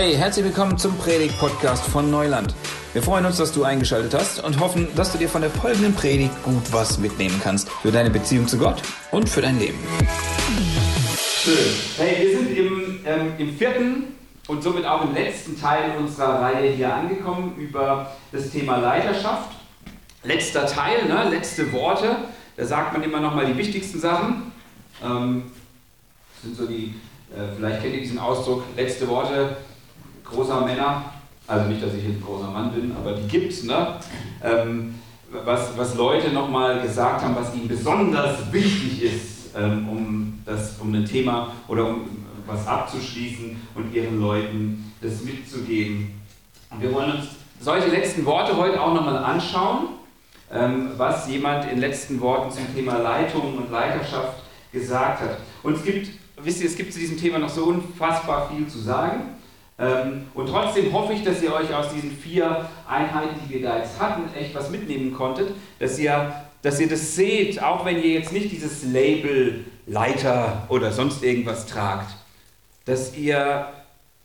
Hey, herzlich willkommen zum Predigt-Podcast von Neuland. Wir freuen uns, dass du eingeschaltet hast und hoffen, dass du dir von der folgenden Predigt gut was mitnehmen kannst für deine Beziehung zu Gott und für dein Leben. Schön. Hey, wir sind im, ähm, im vierten und somit auch im letzten Teil unserer Reihe hier angekommen über das Thema Leiterschaft. Letzter Teil, ne? letzte Worte. Da sagt man immer nochmal die wichtigsten Sachen. Ähm, das sind so die, äh, vielleicht kennt ihr diesen Ausdruck, letzte Worte großer Männer. Also nicht, dass ich jetzt ein großer Mann bin, aber die gibt es. Ne? Ähm, was, was Leute nochmal gesagt haben, was ihnen besonders wichtig ist, ähm, um, das, um ein Thema oder um was abzuschließen und ihren Leuten das mitzugeben. Und wir wollen uns solche letzten Worte heute auch nochmal anschauen, ähm, was jemand in letzten Worten zum Thema Leitung und Leiterschaft gesagt hat. Und es gibt, wisst ihr, es gibt zu diesem Thema noch so unfassbar viel zu sagen. Ähm, und trotzdem hoffe ich, dass ihr euch aus diesen vier Einheiten, die wir da jetzt hatten, echt was mitnehmen konntet, dass ihr, dass ihr das seht, auch wenn ihr jetzt nicht dieses Label Leiter oder sonst irgendwas tragt, dass ihr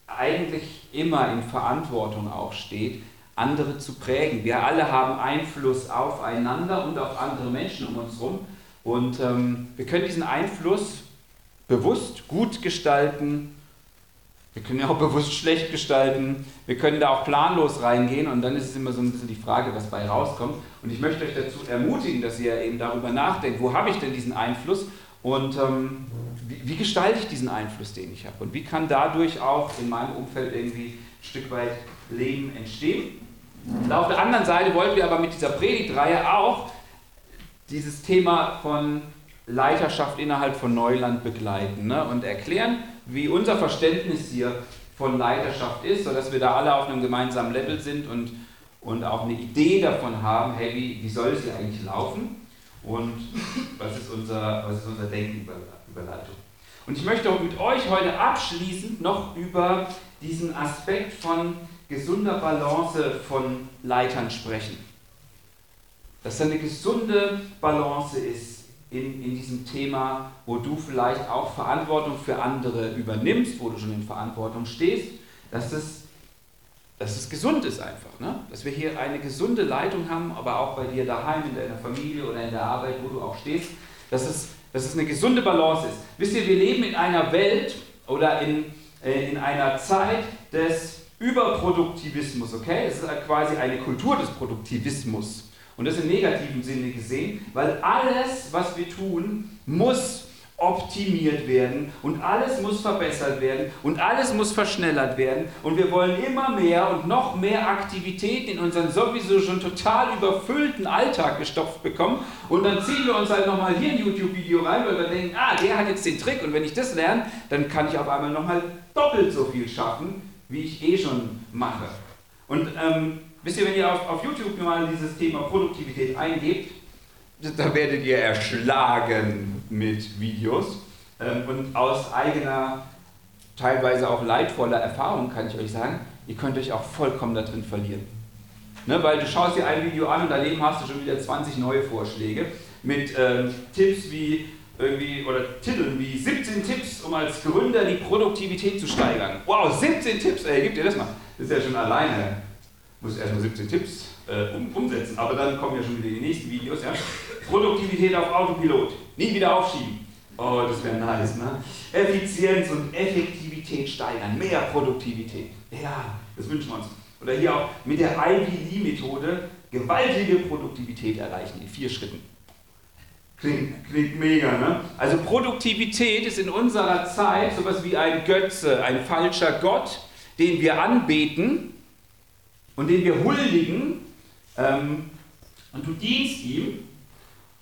eigentlich immer in Verantwortung auch steht, andere zu prägen. Wir alle haben Einfluss aufeinander und auf andere Menschen um uns herum. Und ähm, wir können diesen Einfluss bewusst gut gestalten. Wir können ja auch bewusst schlecht gestalten. Wir können da auch planlos reingehen und dann ist es immer so ein bisschen die Frage, was bei rauskommt. Und ich möchte euch dazu ermutigen, dass ihr eben darüber nachdenkt, wo habe ich denn diesen Einfluss und ähm, wie, wie, gestalte ich diesen Einfluss, den ich habe? Und wie kann dadurch auch in meinem Umfeld irgendwie ein Stück weit Leben entstehen? Und auf der anderen Seite wollten wir aber mit dieser Predigtreihe auch dieses Thema von Leiterschaft innerhalb von Neuland begleiten ne? und erklären, wie unser Verständnis hier von Leiterschaft ist, sodass wir da alle auf einem gemeinsamen Level sind und, und auch eine Idee davon haben, hey, wie, wie soll es hier eigentlich laufen und was ist unser, was ist unser Denken über, über Leitung. Und ich möchte mit euch heute abschließend noch über diesen Aspekt von gesunder Balance von Leitern sprechen. Dass da eine gesunde Balance ist in, in diesem Thema, wo du vielleicht auch Verantwortung für andere übernimmst, wo du schon in Verantwortung stehst, dass es, dass es gesund ist einfach. Ne? Dass wir hier eine gesunde Leitung haben, aber auch bei dir daheim, in deiner Familie oder in der Arbeit, wo du auch stehst, dass es, dass es eine gesunde Balance ist. Wisst ihr, wir leben in einer Welt oder in, äh, in einer Zeit des Überproduktivismus, okay? Es ist quasi eine Kultur des Produktivismus. Und das im negativen Sinne gesehen, weil alles, was wir tun, muss optimiert werden und alles muss verbessert werden und alles muss verschnellert werden und wir wollen immer mehr und noch mehr Aktivitäten in unseren sowieso schon total überfüllten Alltag gestopft bekommen und dann ziehen wir uns halt nochmal hier ein YouTube-Video rein, weil wir denken, ah, der hat jetzt den Trick und wenn ich das lerne, dann kann ich auf einmal nochmal doppelt so viel schaffen, wie ich eh schon mache. Und ähm, wisst ihr, wenn ihr auf, auf YouTube mal dieses Thema Produktivität eingebt, da werdet ihr erschlagen mit Videos. Ähm, und aus eigener, teilweise auch leidvoller Erfahrung kann ich euch sagen, ihr könnt euch auch vollkommen da drin verlieren. Ne, weil du schaust dir ein Video an und daneben hast du schon wieder 20 neue Vorschläge mit ähm, Tipps wie irgendwie oder Titeln wie 17 Tipps, um als Gründer die Produktivität zu steigern. Wow, 17 Tipps, ey, gib dir das mal. Das ist ja schon alleine. Muss erstmal 17 Tipps äh, um, umsetzen, aber dann kommen ja schon wieder die nächsten Videos. Ja? Produktivität auf Autopilot, nie wieder aufschieben. Oh, das wäre nice, ne? Effizienz und Effektivität steigern, mehr Produktivität. Ja, das wünschen wir uns. Oder hier auch mit der IVD-Methode gewaltige Produktivität erreichen in vier Schritten. Klingt, klingt mega, ne? Also Produktivität ist in unserer Zeit sowas wie ein Götze, ein falscher Gott, den wir anbeten und den wir huldigen. Ähm, und du dienst ihm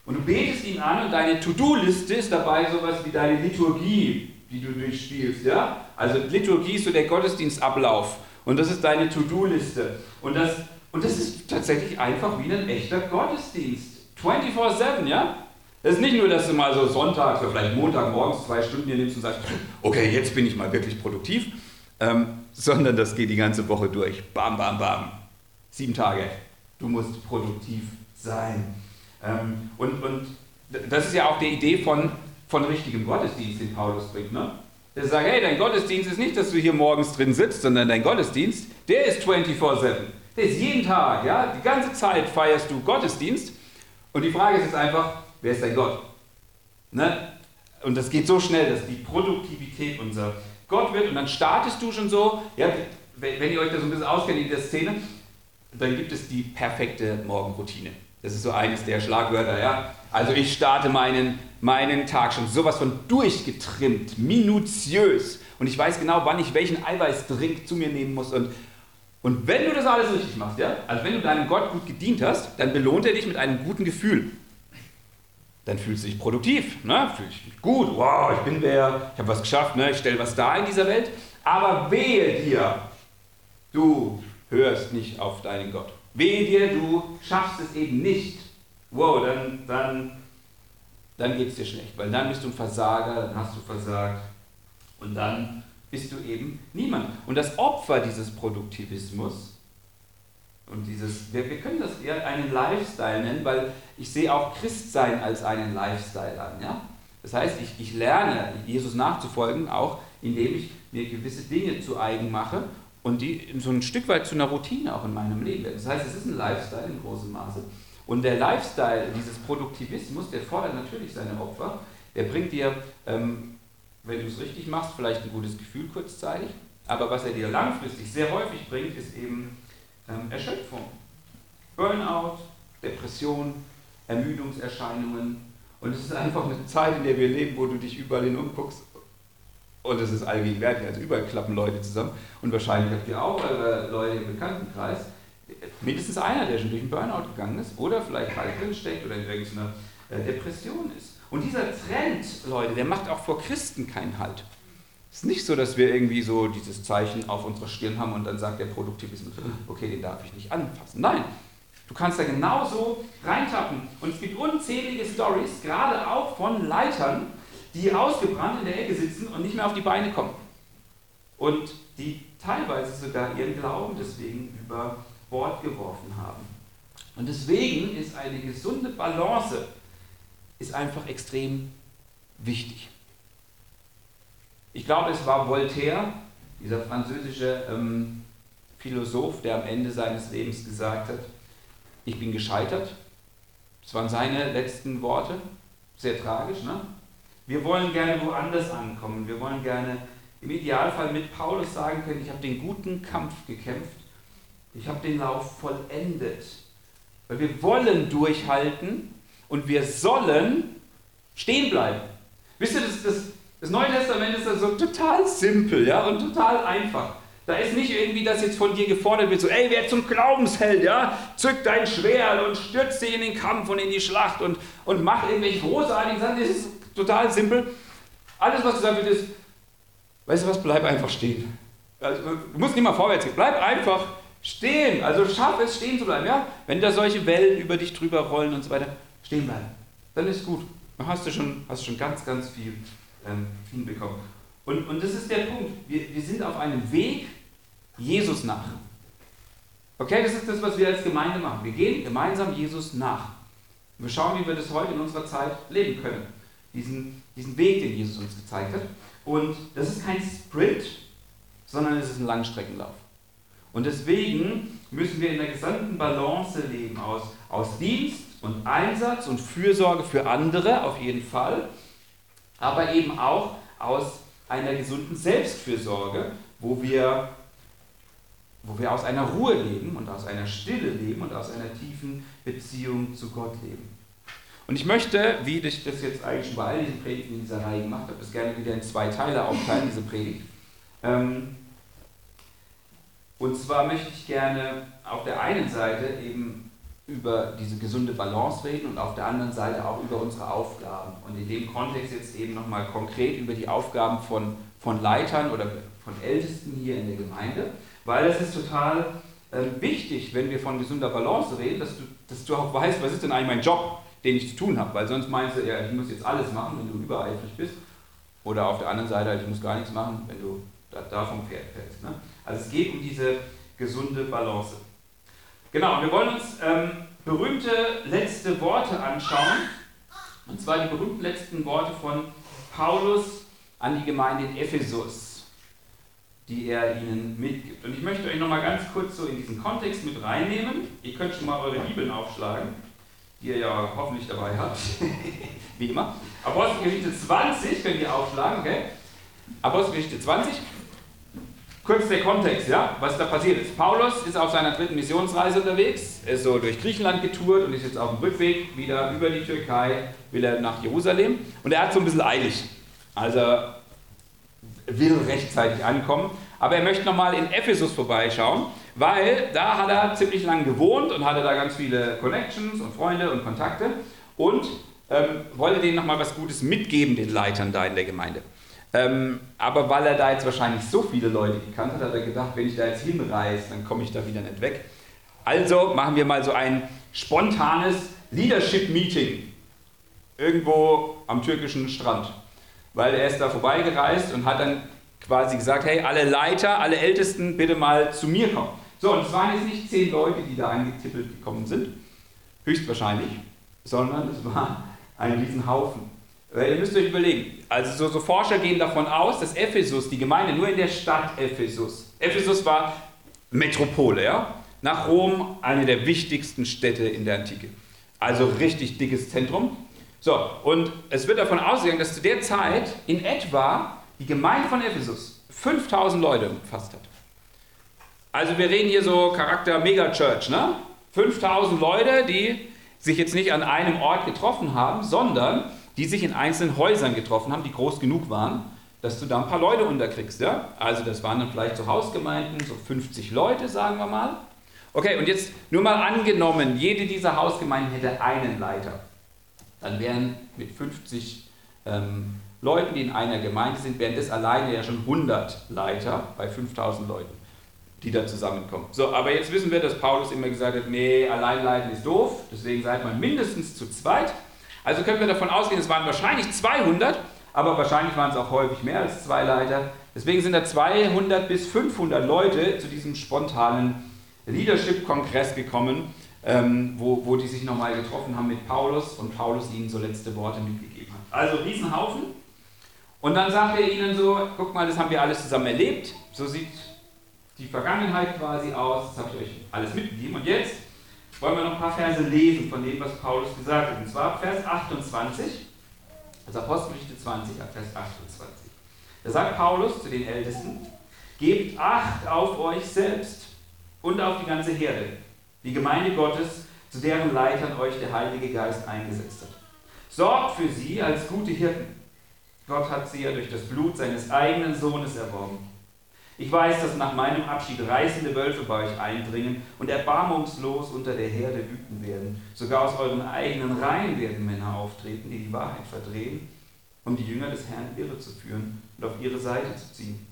und du betest ihn an und deine To-Do-Liste ist dabei sowas wie deine Liturgie, die du durchspielst. Ja? Also Liturgie ist so der Gottesdienstablauf und das ist deine To-Do-Liste. Und das, und das ist tatsächlich einfach wie ein echter Gottesdienst. 24-7, ja? Das ist nicht nur, dass du mal so Sonntag oder vielleicht Montag morgens zwei Stunden hier nimmst und sagst, okay, jetzt bin ich mal wirklich produktiv, ähm, sondern das geht die ganze Woche durch. Bam, bam, bam. Sieben Tage. Du musst produktiv sein. Ähm, und, und das ist ja auch die Idee von, von richtigem Gottesdienst, den Paulus bringt. Ne? der sagt, hey, dein Gottesdienst ist nicht, dass du hier morgens drin sitzt, sondern dein Gottesdienst, der ist 24-7. Der ist jeden Tag, ja, die ganze Zeit feierst du Gottesdienst. Und die Frage ist jetzt einfach, wer ist dein Gott? Ne? Und das geht so schnell, dass die Produktivität unser Gott wird. Und dann startest du schon so, ja, wenn ihr euch da so ein bisschen auskennt in der Szene, dann gibt es die perfekte Morgenroutine. Das ist so eines der Schlagwörter, ja. Also ich starte meinen, meinen Tag schon sowas von durchgetrimmt, minutiös. Und ich weiß genau, wann ich welchen Eiweißdrink zu mir nehmen muss. Und, und wenn du das alles richtig machst, ja, also wenn du deinem Gott gut gedient hast, dann belohnt er dich mit einem guten Gefühl. Dann fühlst du dich produktiv, ne? fühl dich gut, wow, ich bin wer, ich habe was geschafft, ne? ich stelle was dar in dieser Welt. Aber wehe dir, du hörst nicht auf deinen Gott. Wehe dir, du schaffst es eben nicht. Wow, dann, dann, dann geht es dir schlecht, weil dann bist du ein Versager, dann hast du versagt und dann bist du eben niemand. Und das Opfer dieses Produktivismus und dieses, wir, wir können das eher einen Lifestyle nennen, weil ich sehe auch Christsein als einen Lifestyle an. Ja? Das heißt, ich, ich lerne, Jesus nachzufolgen, auch indem ich mir gewisse Dinge zu eigen mache und die so ein Stück weit zu einer Routine auch in meinem Leben werden. Das heißt, es ist ein Lifestyle in großem Maße. Und der Lifestyle dieses Produktivismus, der fordert natürlich seine Opfer. Der bringt dir, ähm, wenn du es richtig machst, vielleicht ein gutes Gefühl kurzzeitig. Aber was er dir langfristig sehr häufig bringt, ist eben ähm, Erschöpfung. Burnout, Depression, Ermüdungserscheinungen. Und es ist einfach eine Zeit, in der wir leben, wo du dich überall hin umguckst und es ist allgegenwärtig, also überall klappen Leute zusammen. Und wahrscheinlich habt ihr auch eure Leute im Bekanntenkreis, mindestens einer, der schon durch einen Burnout gegangen ist oder vielleicht gerade drin steckt oder in irgendeiner äh, Depression ist. Und dieser Trend, Leute, der macht auch vor Christen keinen Halt. Es ist nicht so, dass wir irgendwie so dieses Zeichen auf unserer Stirn haben und dann sagt der Produktivismus, okay, den darf ich nicht anfassen. Nein, du kannst da genauso reintappen. Und es gibt unzählige Stories, gerade auch von Leitern, die ausgebrannt in der Ecke sitzen und nicht mehr auf die Beine kommen. Und die teilweise sogar ihren Glauben deswegen über Bord geworfen haben. Und deswegen ist eine gesunde Balance ist einfach extrem wichtig. Ich glaube, es war Voltaire, dieser französische ähm, Philosoph, der am Ende seines Lebens gesagt hat, ich bin gescheitert. Das waren seine letzten Worte. Sehr tragisch, ne? Wir wollen gerne woanders ankommen. Wir wollen gerne im Idealfall mit Paulus sagen können, ich habe den guten Kampf gekämpft. Ich habe den Lauf vollendet. Weil wir wollen durchhalten und wir sollen stehen bleiben. Wisst ihr, das, das, das Neue Testament ist so total simpel ja, und total einfach. Da ist nicht irgendwie, dass jetzt von dir gefordert wird, so, ey, wer zum Glaubensheld, ja, zück dein Schwert und stürz dich in den Kampf und in die Schlacht und, und mach irgendwelche großartigen Sachen. Das ist total simpel. Alles, was gesagt wird, ist, weißt du was, bleib einfach stehen. Also, du musst nicht mal vorwärts gehen, bleib einfach stehen. Also schaff es, stehen zu bleiben. Ja? Wenn da solche Wellen über dich drüber rollen und so weiter, stehen bleiben. Dann ist gut. Dann hast du schon, hast schon ganz, ganz viel ähm, hinbekommen. Und, und das ist der Punkt. Wir, wir sind auf einem Weg Jesus nach. Okay, das ist das, was wir als Gemeinde machen. Wir gehen gemeinsam Jesus nach. wir schauen, wie wir das heute in unserer Zeit leben können diesen, diesen Weg, den Jesus uns gezeigt hat. Und das ist kein Sprint, sondern es ist ein Langstreckenlauf. Und deswegen müssen wir in der gesamten Balance leben aus, aus Dienst und Einsatz und Fürsorge für andere auf jeden Fall, aber eben auch aus einer gesunden Selbstfürsorge, wo wir, wo wir aus einer Ruhe leben und aus einer Stille leben und aus einer tiefen Beziehung zu Gott leben. Und ich möchte, wie ich das jetzt eigentlich schon bei all diesen Predigten in dieser Reihe gemacht habe, das gerne wieder in zwei Teile aufteilen, diese Predigt. Ähm, und zwar möchte ich gerne auf der einen Seite eben über diese gesunde Balance reden und auf der anderen Seite auch über unsere Aufgaben. Und in dem Kontext jetzt eben nochmal konkret über die Aufgaben von, von Leitern oder von Ältesten hier in der Gemeinde, weil es ist total äh, wichtig, wenn wir von gesunder Balance reden, dass du, dass du auch weißt, was ist denn eigentlich mein Job? den ich zu tun habe, weil sonst meinst du, ja, ich muss jetzt alles machen, wenn du übereifrig bist. Oder auf der anderen Seite, ich muss gar nichts machen, wenn du da, da vom Pferd fällst. Ne? Also es geht um diese gesunde Balance. Genau, wir wollen uns ähm, berühmte letzte Worte anschauen. Und zwar die berühmten letzten Worte von Paulus an die Gemeinde in Ephesus, die er ihnen mitgibt. Und ich möchte euch nochmal ganz kurz so in diesen Kontext mit reinnehmen. Ihr könnt schon mal eure Bibeln aufschlagen, die ihr ja hoffentlich dabei habt. Wie immer. Apostelgeschichte 20 könnt ihr aufschlagen, okay? Apostelgeschichte 20. Kurz der Kontext, ja, was da passiert ist. Paulus ist auf seiner dritten Missionsreise unterwegs, ist so durch Griechenland getourt und ist jetzt auf dem Rückweg wieder über die Türkei, will er nach Jerusalem. Und er hat so ein bisschen eilig. Also will rechtzeitig ankommen. Aber er möchte nochmal in Ephesus vorbeischauen, weil da hat er ziemlich lange gewohnt und hatte da ganz viele Connections und Freunde und Kontakte und ähm, wollte denen nochmal was Gutes mitgeben, den Leitern da in der Gemeinde. Ähm, aber weil er da jetzt wahrscheinlich so viele Leute gekannt hat, hat er gedacht, wenn ich da jetzt hinreise, dann komme ich da wieder nicht weg. Also machen wir mal so ein spontanes Leadership-Meeting irgendwo am türkischen Strand. Weil er ist da vorbeigereist und hat dann quasi gesagt, hey, alle Leiter, alle Ältesten, bitte mal zu mir kommen. So, und es waren jetzt nicht zehn Leute, die da angetippelt gekommen sind, höchstwahrscheinlich, sondern es war ein Riesenhaufen. Weil ihr müsst euch überlegen, also so, so, Forscher gehen davon aus, dass Ephesus, die Gemeinde nur in der Stadt Ephesus, Ephesus war Metropole, ja? nach Rom eine der wichtigsten Städte in der Antike. Also richtig dickes Zentrum. So, und es wird davon ausgegangen, dass zu der Zeit in etwa die Gemeinde von Ephesus 5000 Leute umfasst hat. Also wir reden hier so Charakter Megachurch, ne? 5000 Leute, die sich jetzt nicht an einem Ort getroffen haben, sondern die sich in einzelnen Häusern getroffen haben, die groß genug waren, dass du da ein paar Leute unterkriegst. Ja? Also das waren dann vielleicht so Hausgemeinden, so 50 Leute, sagen wir mal. Okay, und jetzt nur mal angenommen, jede dieser Hausgemeinden hätte einen Leiter. Dann wären mit 50 ähm, Leuten, die in einer Gemeinde sind, wären das alleine ja schon 100 Leiter bei 5000 Leuten, die da zusammenkommen. So, aber jetzt wissen wir, dass Paulus immer gesagt hat, nee, alleinleiten ist doof, deswegen seid man mindestens zu zweit. Also können wir davon ausgehen, es waren wahrscheinlich 200, aber wahrscheinlich waren es auch häufig mehr als zwei Leiter. Deswegen sind da 200 bis 500 Leute zu diesem spontanen Leadership-Kongress gekommen, ähm, wo, wo die sich nochmal getroffen haben mit Paulus und Paulus ihnen so letzte Worte mitgegeben hat. Also Riesenhaufen. Und dann sagt er ihnen so, guck mal, das haben wir alles zusammen erlebt. So sieht die Vergangenheit quasi aus. Das habe ich euch alles mitgegeben. Und jetzt wollen wir noch ein paar Verse lesen von dem, was Paulus gesagt hat. Und zwar Vers 28, also Apostelgeschichte 20, Vers 28. Da sagt Paulus zu den Ältesten, gebt Acht auf euch selbst und auf die ganze Herde, die Gemeinde Gottes, zu deren Leitern euch der Heilige Geist eingesetzt hat. Sorgt für sie als gute Hirten. Gott hat sie ja durch das Blut seines eigenen Sohnes erworben. Ich weiß, dass nach meinem Abschied reißende Wölfe bei euch eindringen und erbarmungslos unter der Herde wüten werden. Sogar aus euren eigenen Reihen werden Männer auftreten, die die Wahrheit verdrehen, um die Jünger des Herrn irre zu führen und auf ihre Seite zu ziehen.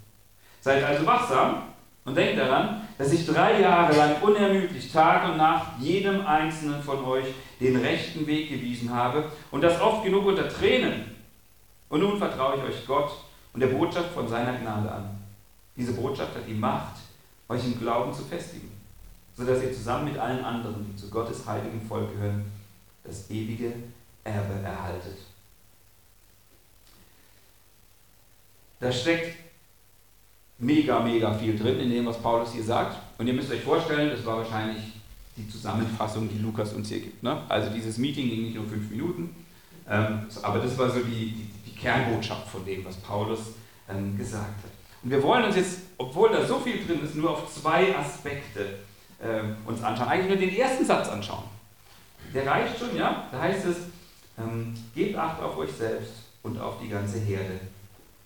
Seid also wachsam und denkt daran, dass ich drei Jahre lang unermüdlich Tag und Nacht jedem einzelnen von euch den rechten Weg gewiesen habe und das oft genug unter Tränen. Und nun vertraue ich euch Gott und der Botschaft von seiner Gnade an. Diese Botschaft hat die Macht, euch im Glauben zu festigen, sodass ihr zusammen mit allen anderen, die zu Gottes heiligem Volk gehören, das ewige Erbe erhaltet. Da steckt mega, mega viel drin in dem, was Paulus hier sagt. Und ihr müsst euch vorstellen, das war wahrscheinlich die Zusammenfassung, die Lukas uns hier gibt. Ne? Also dieses Meeting ging nicht nur fünf Minuten, ähm, aber das war so die, die, die, Kernbotschaft von dem, was Paulus ähm, gesagt hat. Und wir wollen uns jetzt, obwohl da so viel drin ist, nur auf zwei Aspekte äh, uns anschauen. Eigentlich nur den ersten Satz anschauen. Der reicht schon, ja? Da heißt es, ähm, gebt Acht auf euch selbst und auf die ganze Herde,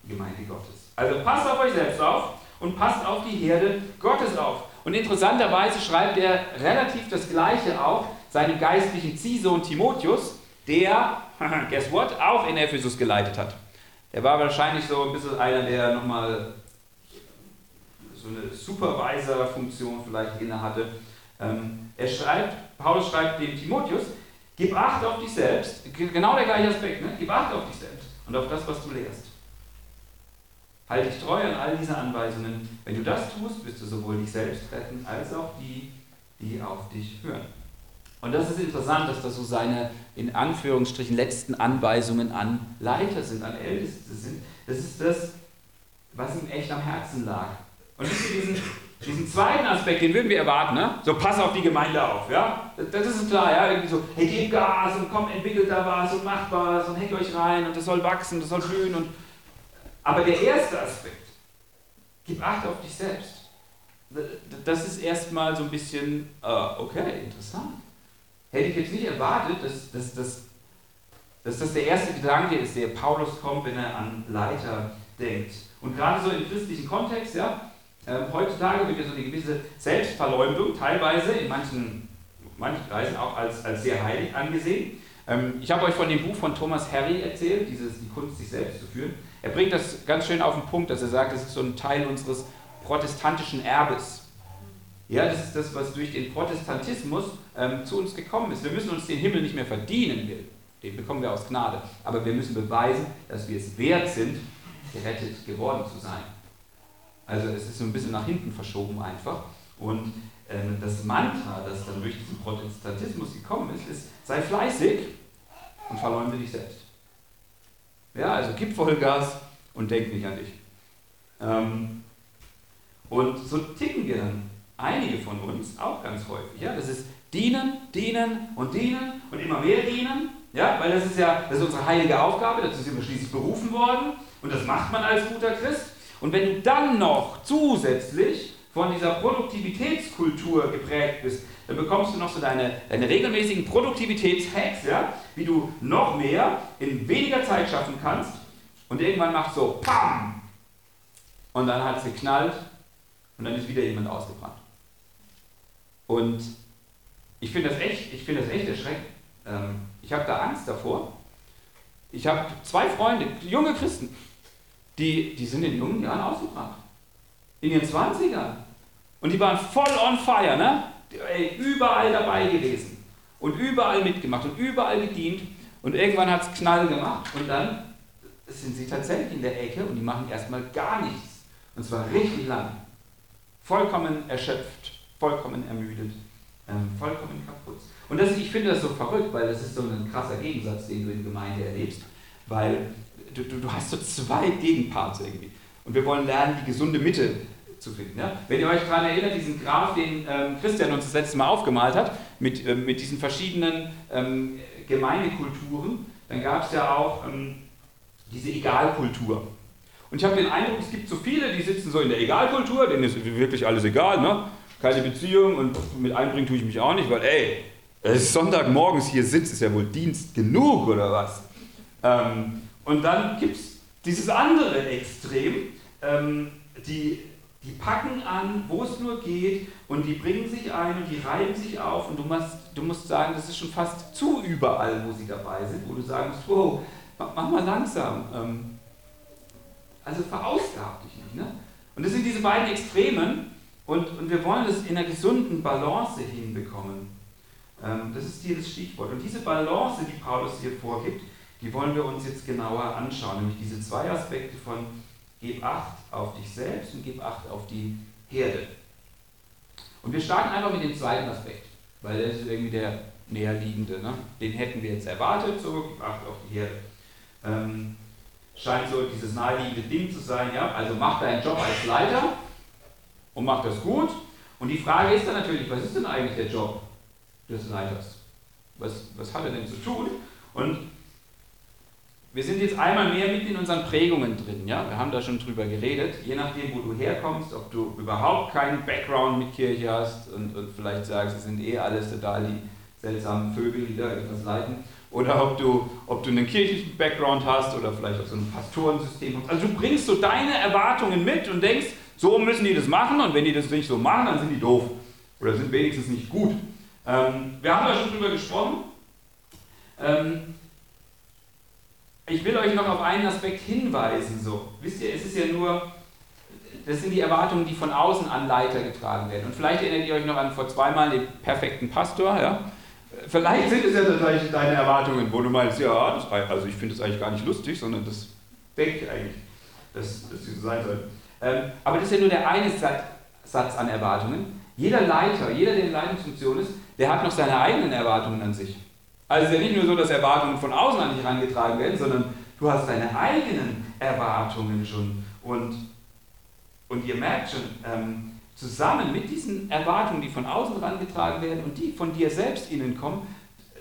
die Gemeinde Gottes. Also passt auf euch selbst auf und passt auf die Herde Gottes auf. Und interessanterweise schreibt er relativ das Gleiche auch seinem geistlichen Ziehsohn Timotheus, der, guess what, auch in Ephesus geleitet hat. Er war wahrscheinlich so ein bisschen einer, der nochmal so eine Supervisor-Funktion vielleicht inne hatte. Ähm, er schreibt, Paulus schreibt dem Timotheus, gib Acht auf dich selbst, genau der gleiche Aspekt, ne? gib Acht auf dich selbst und auf das, was du lehrst. Halte dich treu an all diese Anweisungen. Wenn du das tust, wirst du sowohl dich selbst retten, als auch die, die auf dich hören. Und das ist interessant, dass das so seine, in Anführungsstrichen, letzten Anweisungen an Leiter sind, an Älteste sind, Das ist das, was ihm echt am Herzen lag. Und diesen, diesen zweiten Aspekt, den würden wir erwarten, ne? so pass auf die Gemeinde auf, ja? Das ist klar, ja? Irgendwie so, hey, gebt Gas und komm, entwickelt da was und macht was und hängt euch rein und das soll wachsen, das soll blühen und. Aber der erste Aspekt, gib Acht auf dich selbst. Das ist erstmal so ein bisschen, uh, okay, interessant. Hätte ich jetzt nicht erwartet, dass, dass, dass, dass das der erste Gedanke ist, der Paulus kommt, wenn er an Leiter denkt. Und gerade so im christlichen Kontext, ja, äh, heutzutage wird ja so eine gewisse Selbstverleumdung teilweise in manchen, manchen Kreisen auch als, als sehr heilig angesehen. Ähm, ich habe euch von dem Buch von Thomas Harry erzählt, dieses Die Kunst, sich selbst zu führen. Er bringt das ganz schön auf den Punkt, dass er sagt, das ist so ein Teil unseres protestantischen Erbes. Ja, das ist das, was durch den Protestantismus ähm, zu uns gekommen ist. Wir müssen uns den Himmel nicht mehr verdienen, den bekommen wir aus Gnade. Aber wir müssen beweisen, dass wir es wert sind, gerettet geworden zu sein. Also es ist so ein bisschen nach hinten verschoben einfach. Und ähm, das Mantra, das dann durch diesen Protestantismus gekommen ist, ist, sei fleißig und verleumde dich selbst. Ja, also gib Vollgas und denk nicht an dich. Ähm, und so ticken wir dann, einige von uns, auch ganz häufig. Ja? Das ist dienen, dienen und dienen und immer mehr dienen. Ja? Weil das ist ja das ist unsere heilige Aufgabe, dazu sind wir schließlich berufen worden. Und das macht man als guter Christ. Und wenn du dann noch zusätzlich von dieser Produktivitätskultur geprägt bist, dann bekommst du noch so deine, deine regelmäßigen Produktivitätshacks, ja, wie du noch mehr in weniger Zeit schaffen kannst. Und irgendwann macht so PAM! Und dann hat es geknallt und dann ist wieder jemand ausgebrannt. Und ich finde das finde das echt erschreckend. Ähm, ich habe da Angst davor. Ich habe zwei Freunde, junge Christen, die, die sind in jungen Jahren ausgebrannt. In ihren 20ern. Und die waren voll on fire, ne? Ey, überall dabei gewesen. Und überall mitgemacht und überall gedient. Und irgendwann hat es Knall gemacht. Und dann sind sie tatsächlich in der Ecke und die machen erstmal gar nichts. Und zwar richtig lang. Vollkommen erschöpft, vollkommen ermüdet, ähm, vollkommen kaputt. Und das, ich finde das so verrückt, weil das ist so ein krasser Gegensatz, den du in Gemeinde erlebst. Weil du, du, hast so zwei Gegenparts irgendwie. Und wir wollen lernen, die gesunde Mitte zu finden. Ja? Wenn ihr euch daran erinnert, diesen Graph, den ähm, Christian uns das letzte Mal aufgemalt hat, mit, ähm, mit diesen verschiedenen ähm, Gemeindekulturen, dann gab es ja auch ähm, diese Egalkultur. Und ich habe den Eindruck, es gibt so viele, die sitzen so in der Egalkultur, denen ist wirklich alles egal, ne? keine Beziehung und mit einbringen tue ich mich auch nicht, weil ey, es ist Sonntagmorgens hier sitzt, ist ja wohl Dienst genug oder was. Ähm, und dann gibt es dieses andere Extrem, ähm, die, die packen an, wo es nur geht und die bringen sich ein und die reiben sich auf und du musst, du musst sagen, das ist schon fast zu überall, wo sie dabei sind, wo du sagst, wow, mach, mach mal langsam. Ähm, also verausgab dich nicht. Ne? Und das sind diese beiden Extremen und, und wir wollen das in einer gesunden Balance hinbekommen. Ähm, das ist hier das Stichwort. Und diese Balance, die Paulus hier vorgibt, die wollen wir uns jetzt genauer anschauen, nämlich diese zwei Aspekte von gib Acht auf dich selbst und gib Acht auf die Herde. Und wir starten einfach mit dem zweiten Aspekt, weil der ist irgendwie der näherliegende. Ne? Den hätten wir jetzt erwartet, so gib Acht auf die Herde. Ähm, scheint so dieses naheliegende Ding zu sein, ja, also mach deinen Job als Leiter und mach das gut. Und die Frage ist dann natürlich, was ist denn eigentlich der Job des Leiters? Was, was hat er denn zu tun? Und wir sind jetzt einmal mehr mitten in unseren Prägungen drin. Ja? Wir haben da schon drüber geredet. Je nachdem, wo du herkommst, ob du überhaupt keinen Background mit Kirche hast und, und vielleicht sagst, es sind eh alles total die seltsamen Vögel, die da etwas leiten. Oder ob du, ob du einen kirchlichen Background hast oder vielleicht auch so ein Pastorensystem hast. Also du bringst so deine Erwartungen mit und denkst, so müssen die das machen und wenn die das nicht so machen, dann sind die doof. Oder sind wenigstens nicht gut. Ähm, wir haben da schon drüber gesprochen. Ähm, ich will euch noch auf einen Aspekt hinweisen. So. Wisst ihr, es ist ja nur, das sind die Erwartungen, die von außen an Leiter getragen werden. Und vielleicht erinnert ihr euch noch an vor zweimal den perfekten Pastor. Ja? Vielleicht sind es ja tatsächlich deine Erwartungen, wo du meinst, ja, das, also ich finde das eigentlich gar nicht lustig, sondern das denke ich eigentlich, dass, dass sie so sein soll. Ähm, aber das ist ja nur der eine Satz an Erwartungen. Jeder Leiter, jeder, der in Leitungsfunktion ist, der hat noch seine eigenen Erwartungen an sich. Also es ist ja nicht nur so, dass Erwartungen von außen an dich herangetragen werden, sondern Du hast deine eigenen Erwartungen schon. Und, und ihr merkt schon, ähm, zusammen mit diesen Erwartungen, die von außen herangetragen werden und die von dir selbst innen kommen,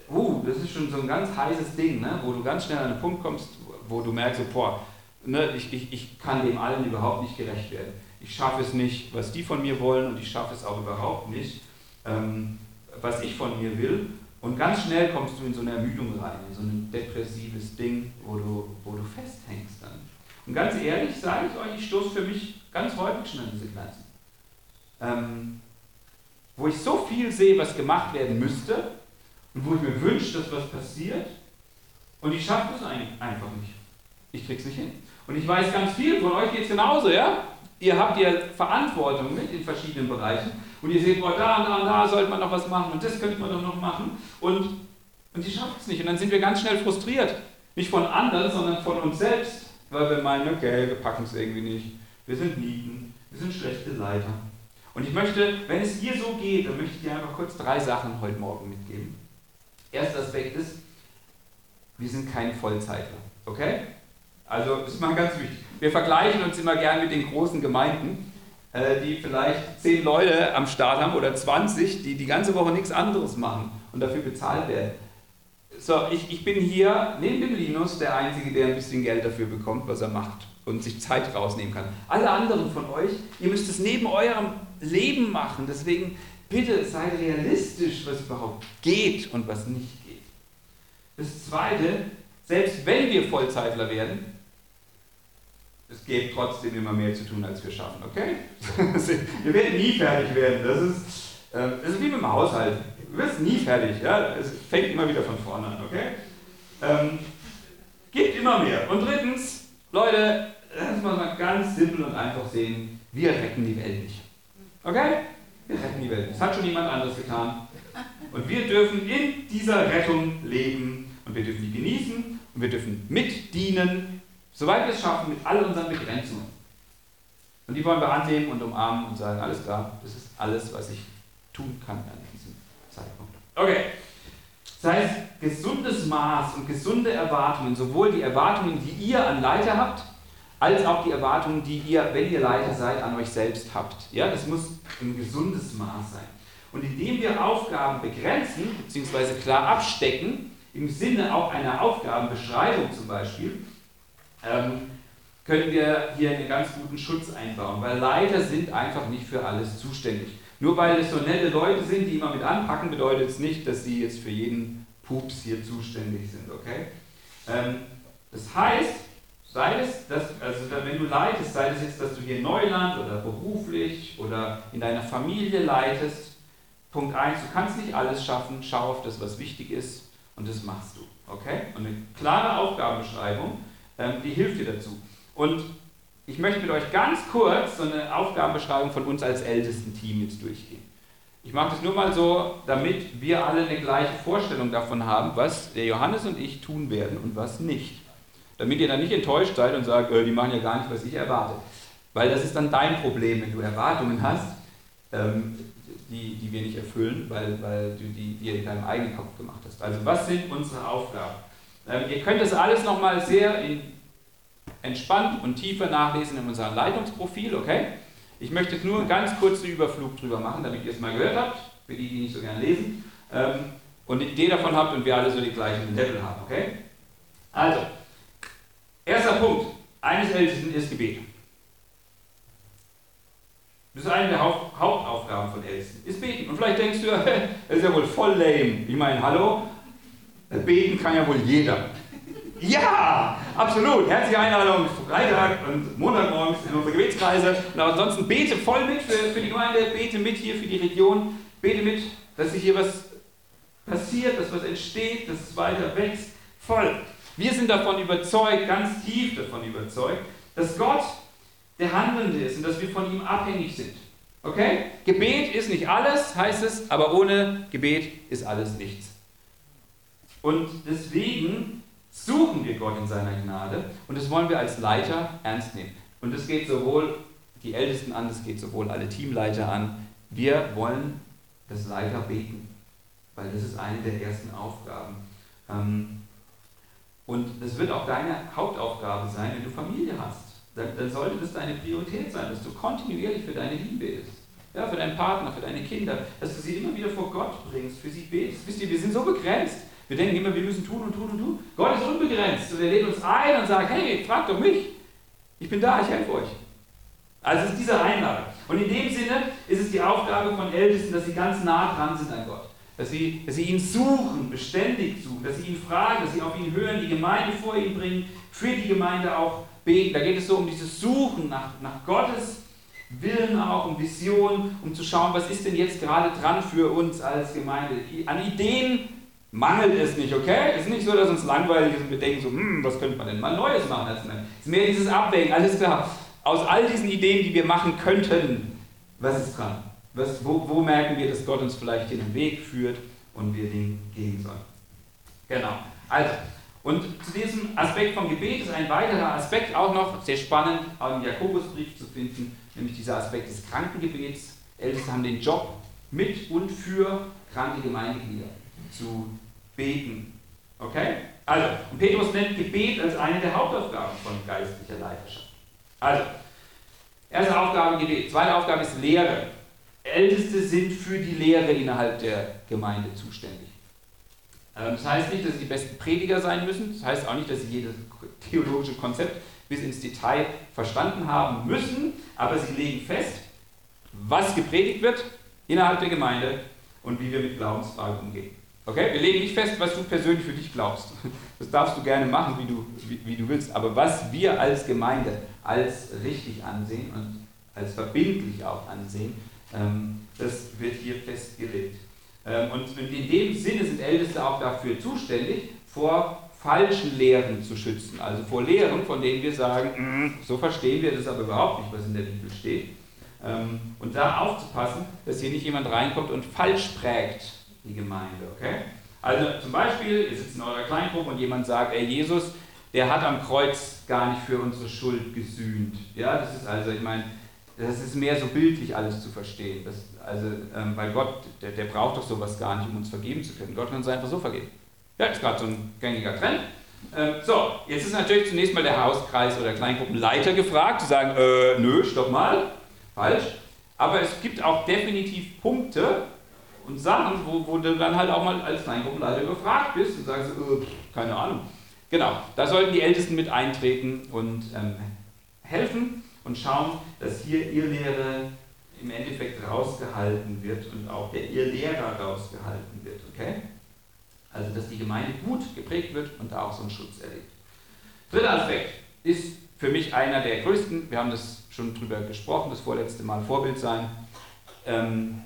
uh, das ist schon so ein ganz heißes Ding, ne? wo du ganz schnell an einen Punkt kommst, wo du merkst, so, boah, ne, ich, ich, ich kann dem allen überhaupt nicht gerecht werden. Ich schaffe es nicht, was die von mir wollen und ich schaffe es auch überhaupt nicht, ähm, was ich von mir will. Und ganz schnell kommst du in so eine Ermüdung rein, in so ein depressives Ding, wo du, wo du festhängst dann. Und ganz ehrlich sage ich euch, ich stoße für mich ganz häufig schon an diese Grenzen. Ähm, wo ich so viel sehe, was gemacht werden müsste und wo ich mir wünsche, dass was passiert und ich schaffe das einfach nicht. Ich krieg's nicht hin. Und ich weiß ganz viel, von euch geht es genauso, ja? Ihr habt ja Verantwortung mit in verschiedenen Bereichen und ihr seht, boah, da und da und da sollte man noch was machen und das könnte man doch noch machen und, und ihr schafft es nicht. Und dann sind wir ganz schnell frustriert. Nicht von anderen, sondern von uns selbst, weil wir meinen, okay, wir packen es irgendwie nicht. Wir sind Nieten, wir sind schlechte Leiter. Und ich möchte, wenn es dir so geht, dann möchte ich dir einfach kurz drei Sachen heute Morgen mitgeben. Erster Aspekt ist, wir sind keine Vollzeitler. Okay? Also, das ist mal ganz wichtig. Wir vergleichen uns immer gern mit den großen Gemeinden, äh, die vielleicht zehn Leute am Start haben oder 20, die die ganze Woche nichts anderes machen und dafür bezahlt werden. So, ich, ich bin hier neben dem Linus der Einzige, der ein bisschen Geld dafür bekommt, was er macht und sich Zeit rausnehmen kann. Alle anderen von euch, ihr müsst es neben eurem Leben machen. Deswegen bitte seid realistisch, was überhaupt geht und was nicht geht. Das Zweite, selbst wenn wir Vollzeitler werden, es gibt trotzdem immer mehr zu tun, als wir schaffen, okay? wir werden nie fertig werden. Das ist, äh, das ist wie mit dem Haushalt. Du wirst nie fertig. Ja? Es fängt immer wieder von vorne an, okay? Ähm, gibt immer mehr. Und drittens, Leute, das muss man ganz simpel und einfach sehen. Wir retten die Welt nicht. Okay? Wir retten die Welt. Das hat schon jemand anderes getan. Und wir dürfen in dieser Rettung leben und wir dürfen die genießen und wir dürfen mitdienen, soweit wir es schaffen, mit all unseren Begrenzungen. Und die wollen wir annehmen und umarmen und sagen, alles klar, das ist alles, was ich tun kann an diesem Zeitpunkt. Okay. Das heißt, gesundes Maß und gesunde Erwartungen, sowohl die Erwartungen, die ihr an Leiter habt, als auch die Erwartungen, die ihr, wenn ihr Leiter seid, an euch selbst habt. Ja, das muss ein gesundes Maß sein. Und indem wir Aufgaben begrenzen, beziehungsweise klar abstecken, im Sinne auch einer Aufgabenbeschreibung zum Beispiel, ähm, können wir hier einen ganz guten Schutz einbauen, weil Leiter sind einfach nicht für alles zuständig. Nur weil es so nette Leute sind, die immer mit anpacken, bedeutet es nicht, dass sie jetzt für jeden Pups hier zuständig sind, okay? Ähm, das heißt, Sei es, dass, also wenn du leitest, sei es jetzt, dass du hier in Neuland oder beruflich oder in deiner Familie leitest. Punkt 1, du kannst nicht alles schaffen, schau auf das, was wichtig ist und das machst du. Okay? Und eine klare Aufgabenbeschreibung, die hilft dir dazu. Und ich möchte mit euch ganz kurz so eine Aufgabenbeschreibung von uns als ältesten Team jetzt durchgehen. Ich mache das nur mal so, damit wir alle eine gleiche Vorstellung davon haben, was der Johannes und ich tun werden und was nicht. Damit ihr dann nicht enttäuscht seid und sagt, äh, die machen ja gar nicht, was ich erwarte. Weil das ist dann dein Problem, wenn du Erwartungen hast, ähm, die, die wir nicht erfüllen, weil, weil du die dir in deinem eigenen Kopf gemacht hast. Also was sind unsere Aufgaben? Ähm, ihr könnt das alles nochmal sehr entspannt und tiefer nachlesen in unserem Leitungsprofil, okay? Ich möchte jetzt nur einen ganz kurzen Überflug drüber machen, damit ihr es mal gehört habt, für die, die nicht so gern lesen, ähm, und eine Idee davon habt und wir alle so die gleichen Level haben, okay? Also, Erster Punkt eines Ältesten ist Gebet. Das ist eine der Haupt Hauptaufgaben von Ältesten, ist beten. Und vielleicht denkst du, das ist ja wohl voll lame. Ich meine, hallo? Beten kann ja wohl jeder. Ja, absolut. Herzliche Einladung Freitag und Montagmorgens in unsere Gebetskreise. Und ansonsten bete voll mit für, für die Gemeinde, bete mit hier für die Region, bete mit, dass sich hier was passiert, dass was entsteht, dass es weiter wächst. Voll. Wir sind davon überzeugt, ganz tief davon überzeugt, dass Gott der Handelnde ist und dass wir von ihm abhängig sind. Okay? Gebet ist nicht alles, heißt es, aber ohne Gebet ist alles nichts. Und deswegen suchen wir Gott in seiner Gnade und das wollen wir als Leiter ernst nehmen. Und das geht sowohl die Ältesten an, das geht sowohl alle Teamleiter an. Wir wollen das Leiter beten, weil das ist eine der ersten Aufgaben. Ähm, Und das wird auch deine Hauptaufgabe sein, wenn du Familie hast. Dann, sollte das deine Priorität sein, dass du kontinuierlich für deine Liebe betest. Ja, für deinen Partner, für deine Kinder, dass du sie immer wieder vor Gott bringst, für sie betest. Wisst ihr, wir sind so begrenzt. Wir denken immer, wir müssen tun und tun und tun. Gott ist unbegrenzt und er lädt uns ein und sagt, hey, frag doch mich. Ich bin da, ich helfe euch. Also es ist diese Einladung. Und in dem Sinne ist es die Aufgabe von Ältesten, dass sie ganz nah dran sind an Gott. Dass sie, dass sie ihn suchen, beständig suchen, dass sie ihn fragen, dass sie auf ihn hören, die Gemeinde vor ihn bringen, für die Gemeinde auch beten. Da geht es so um dieses Suchen nach, nach Gottes Willen auch, um Vision, um zu schauen, was ist denn jetzt gerade dran für uns als Gemeinde. An Ideen mangelt es nicht, okay? Es ist nicht so, dass uns langweilig ist und wir denken so, hm, was könnte man denn mal Neues machen als. Es ist mehr dieses Abwägen, alles klar. Aus all diesen Ideen, die wir machen könnten, was ist dran? Was, wo, wo merken wir, dass Gott uns vielleicht den Weg führt und wir den gehen sollen? Genau. Also, und zu diesem Aspekt vom Gebet ist ein weiterer Aspekt auch noch sehr spannend, auch im Jakobusbrief zu finden, nämlich dieser Aspekt des Krankengebets. Älteste haben den Job, mit und für kranke Gemeindeglieder zu beten. Okay? Also, und Petrus nennt Gebet als eine der Hauptaufgaben von geistlicher Leiterschaft. Also, erste Aufgabe Gebet, zweite Aufgabe ist Lehre. Älteste sind für die Lehre innerhalb der Gemeinde zuständig. Ähm, das heißt nicht, dass sie die besten Prediger sein müssen. Das heißt auch nicht, dass sie jedes theologische Konzept bis ins Detail verstanden haben müssen. Aber sie legen fest, was gepredigt wird innerhalb der Gemeinde und wie wir mit Glaubensfragen umgehen. Okay? Wir legen nicht fest, was du persönlich für dich glaubst. Das darfst du gerne machen, wie du, wie, wie du willst. Aber was wir als Gemeinde als richtig ansehen und als verbindlich auch ansehen, ähm, das wird hier festgelegt. Ähm, und in dem Sinne sind Älteste auch dafür zuständig, vor falschen Lehren zu schützen. Also vor Lehren, von denen wir sagen, mm, so verstehen wir das aber überhaupt nicht, was in der Bibel steht. Ähm, und da aufzupassen, dass hier nicht jemand reinkommt und falsch prägt die Gemeinde. Okay? Also zum Beispiel, ihr sitzt in eurer Kleingruppe und jemand sagt, ey Jesus, der hat am Kreuz gar nicht für unsere Schuld gesühnt. Ja, das ist also, ich meine, das ist mehr so bildlich alles zu verstehen. Das, also, ähm, weil Gott, der, der braucht doch sowas gar nicht, um uns vergeben zu können. Gott kann uns einfach so vergeben. Ja, ist gerade so ein gängiger Trend. Ähm, so, jetzt ist natürlich zunächst mal der Hauskreis oder Kleingruppenleiter gefragt, die sagen, äh, nö, stopp mal, falsch. Aber es gibt auch definitiv Punkte und Sachen, wo, wo du dann halt auch mal als Kleingruppenleiter gefragt bist und sagst, äh, keine Ahnung. Genau, da sollten die Ältesten mit eintreten und ähm, helfen und schauen, dass hier ihr Lehre im Endeffekt rausgehalten wird und auch der ihr Lehrer rausgehalten wird. Okay? Also, dass die Gemeinde gut geprägt wird und da auch so einen Schutz erlebt. Dritter Aspekt ist für mich einer der größten. Wir haben das schon drüber gesprochen, das vorletzte Mal Vorbild sein. Ähm,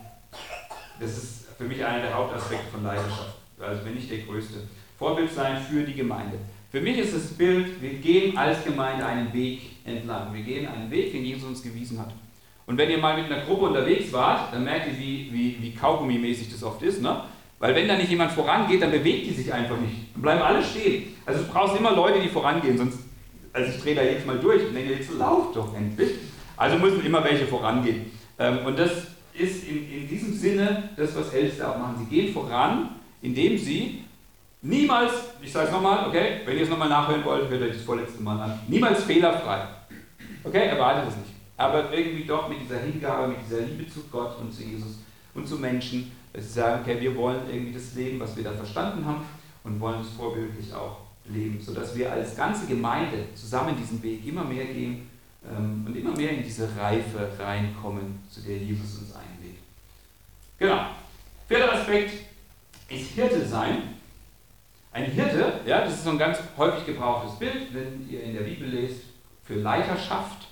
das ist für mich einer der Hauptaspekte von Leidenschaft. Also, wenn nicht der größte. Vorbild sein für die Gemeinde. Für mich ist das Bild, wir gehen als Gemeinde einen Weg entlang. Wir gehen einen Weg, den Jesus uns gewiesen hat. Und wenn ihr mal mit einer Gruppe unterwegs wart, dann merkt ihr, wie, wie, wie Kaugummi-mäßig das oft ist. Ne? Weil wenn da nicht jemand vorangeht, dann bewegt die sich einfach nicht. Dann bleiben alle stehen. Also du brauchst immer Leute, die vorangehen, sonst, also ich drehe da jetzt mal durch und denke, jetzt lauft doch endlich. Also müssen immer welche vorangehen. Ähm, und das ist in, in diesem Sinne das, was Älteste auch machen. Sie gehen voran, indem sie Niemals, ich sage es nochmal, okay, wenn ihr es nochmal nachhören wollt, hört euch das vorletzte Mal an. Niemals fehlerfrei. Okay, erwartet es nicht. Aber irgendwie doch mit dieser Hingabe, mit dieser Liebe zu Gott und zu Jesus und zu Menschen, dass sie sagen, okay, wir wollen irgendwie das Leben, was wir da verstanden haben und wollen es vorbildlich auch leben, sodass wir als ganze Gemeinde zusammen diesen Weg immer mehr gehen ähm, und immer mehr in diese Reife reinkommen, zu der Jesus uns. Genau. Vierter Aspekt ist Hirte sein. Ein Hirte, ja, das ist so ein ganz häufig gebrauchtes Bild, wenn ihr in der Bibel lest, für Leiterschaft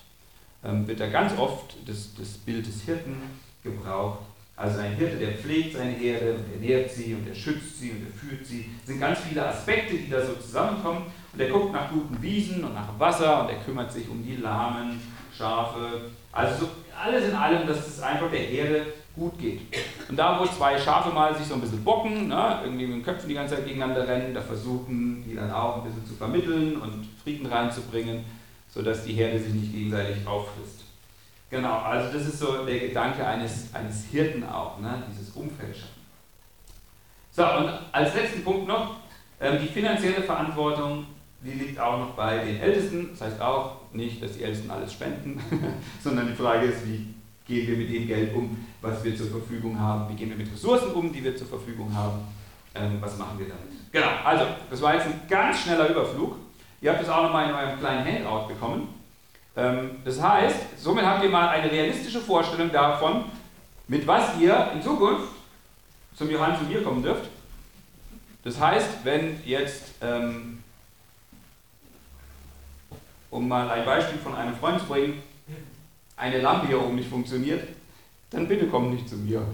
ähm, wird da ganz oft das, das Bild des Hirten gebraucht. Also ein Hirte, der pflegt seine Herde und ernährt sie und er schützt sie und er führt sie. Es sind ganz viele Aspekte, die da so zusammenkommen. Und er guckt nach guten Wiesen und nach Wasser und er kümmert sich um die Lahmen, Schafe. Also so alles in allem, dass es einfach der Herde gut geht. Und da, wo zwei Schafe mal sich so ein bisschen bocken, ne, irgendwie mit den Köpfen die ganze Zeit gegeneinander rennen, da versuchen die dann auch ein bisschen zu vermitteln und Frieden reinzubringen, sodass die Herde sich nicht gegenseitig auffrisst. Genau, also das ist so der Gedanke eines, eines Hirten auch, ne, dieses Umfeld schaffen. So, und als letzten Punkt noch, ähm, die finanzielle Verantwortung die liegt auch noch bei den Ältesten. Das heißt auch nicht, dass die Ältesten alles spenden, sondern die Frage ist, wie gehen wir mit dem Geld um, was wir zur Verfügung haben, wie gehen wir mit Ressourcen um, die wir zur Verfügung haben, ähm, was machen wir damit. Genau, also das war jetzt ein ganz schneller Überflug. Ihr habt es auch nochmal in eurem kleinen Handout bekommen. Ähm, das heißt, somit habt ihr mal eine realistische Vorstellung davon, mit was ihr in Zukunft zum Johann zu mir kommen dürft. Das heißt, wenn jetzt, ähm, um mal ein Beispiel von einem Freund zu bringen, eine Lampe hier oben nicht funktioniert, dann bitte kommt nicht zu mir,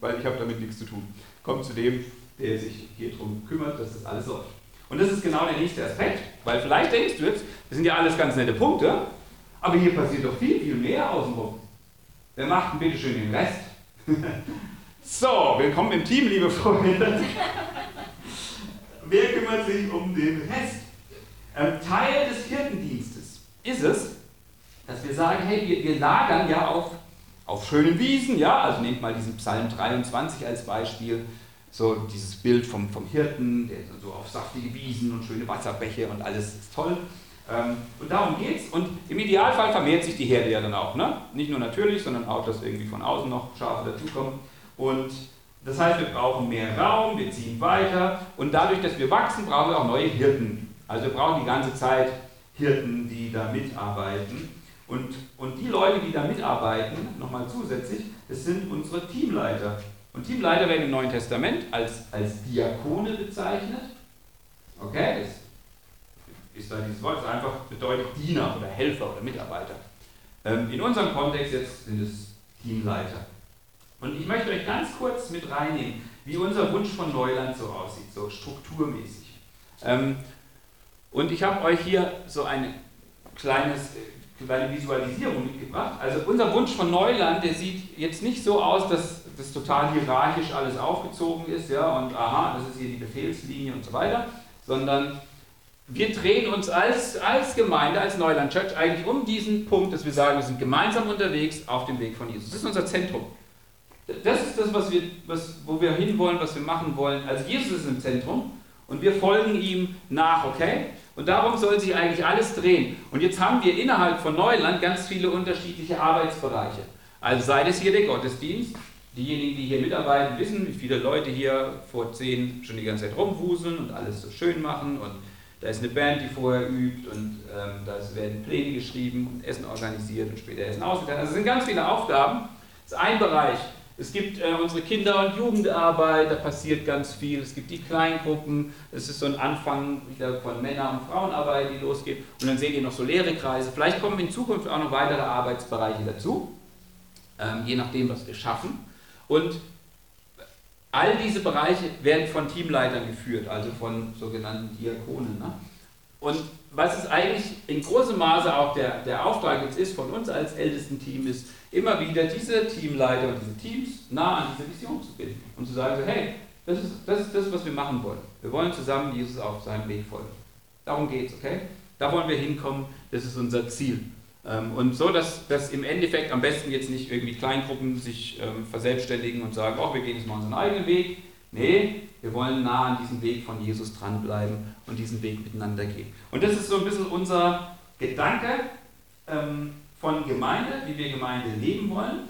weil ich habe damit nichts zu tun. Kommt zu dem, der sich hier drum kümmert, dass das alles läuft. Und das ist genau der nächste Aspekt, weil vielleicht denkst du jetzt, das sind ja alles ganz nette Punkte, aber hier passiert doch viel, viel mehr außenrum. Wer macht denn bitte schön den Rest? so, willkommen im Team, liebe Freunde. Wer kümmert sich um den Rest? Ähm, Teil des Hirtendienstes ist es, dass wir sagen, hey, wir, wir lagern ja auf, auf schönen Wiesen, ja, also nehmt mal diesen Psalm 23 als Beispiel, so dieses Bild vom, vom Hirten, der so auf saftige Wiesen und schöne Wasserbäche und alles ist toll. Ähm, und darum geht's. Und im Idealfall vermehrt sich die Herde ja dann auch. Ne? Nicht nur natürlich, sondern auch, dass irgendwie von außen noch Schafe dazukommen. Und das heißt, wir brauchen mehr Raum, wir ziehen weiter und dadurch, dass wir wachsen, brauchen wir auch neue Hirten. Also wir brauchen die ganze Zeit Hirten, die da mitarbeiten. Und, und die Leute, die da mitarbeiten, nochmal zusätzlich, das sind unsere Teamleiter. Und Teamleiter werden im Neuen Testament als, als Diakone bezeichnet. Okay, das ist da dieses Wort, das einfach bedeutet Diener oder Helfer oder Mitarbeiter. Ähm, in unserem Kontext jetzt sind es Teamleiter. Und ich möchte euch ganz kurz mit reinnehmen, wie unser Wunsch von Neuland so aussieht, so strukturmäßig. Ähm, und ich habe euch hier so eine kleines, äh, kleine Visualisierung mitgebracht. Also unser Wunsch von Neuland, der sieht jetzt nicht so aus, dass das total hierarchisch alles aufgezogen ist, ja, und aha, das ist hier die Befehlslinie und so weiter, sondern wir drehen uns als, als Gemeinde, als Neuland Church eigentlich um diesen Punkt, dass wir sagen, wir sind gemeinsam unterwegs auf dem Weg von Jesus. Das ist unser Zentrum. Das ist das, was wir, was, wo wir hinwollen, was wir machen wollen. Also Jesus ist im Zentrum und wir folgen ihm nach, okay? Und darum soll sich eigentlich alles drehen. Und jetzt haben wir innerhalb von Neuland ganz viele unterschiedliche Arbeitsbereiche. Also sei es hier der Gottesdienst, diejenigen, die hier mitarbeiten, wissen, wie viele Leute hier vor zehn schon die ganze Zeit rumwuseln und alles so schön machen und da ist eine Band, die vorher übt und ähm, da werden Pläne geschrieben und Essen organisiert und später Essen ausgeteilt. Also es sind ganz viele Aufgaben. Das ist ein Bereich. Es gibt äh, unsere Kinder- und Jugendarbeit, da passiert ganz viel. Es gibt die Kleingruppen, es ist so ein Anfang wieder von Männer- und Frauenarbeit, die losgeht. Und dann seht ihr noch so leere Kreise. Vielleicht kommen in Zukunft auch noch weitere Arbeitsbereiche dazu, ähm, je nachdem, was wir schaffen. Und all diese Bereiche werden von Teamleitern geführt, also von sogenannten Diakonen. Ne? Und was es eigentlich in großem Maße auch der, der Auftrag jetzt ist von uns als ältesten Team, ist immer wieder diese Teamleiter und diese Teams nah an diese Vision zu binden und zu sagen, so, hey, das ist, das ist das, was wir machen wollen. Wir wollen zusammen Jesus auf seinem Weg folgen. Darum geht es, okay? Da wollen wir hinkommen, das ist unser Ziel. Ähm, und so, dass, dass im Endeffekt am besten jetzt nicht irgendwie Kleingruppen sich ähm, verselbstständigen und sagen, oh, wir gehen jetzt mal unseren eigenen Weg. Nee, wir wollen nah an diesem Weg von Jesus dranbleiben und diesen Weg miteinander gehen. Und das ist so ein bisschen unser Gedanke ähm, von Gemeinde, wie wir Gemeinde leben wollen.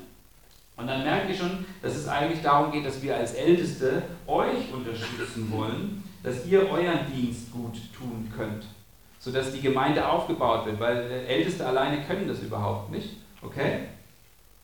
Und dann merkt ihr schon, dass es eigentlich darum geht, dass wir als Älteste euch unterstützen wollen, dass ihr euren Dienst gut tun könnt sodass die Gemeinde aufgebaut wird, weil Älteste alleine können das überhaupt nicht, okay?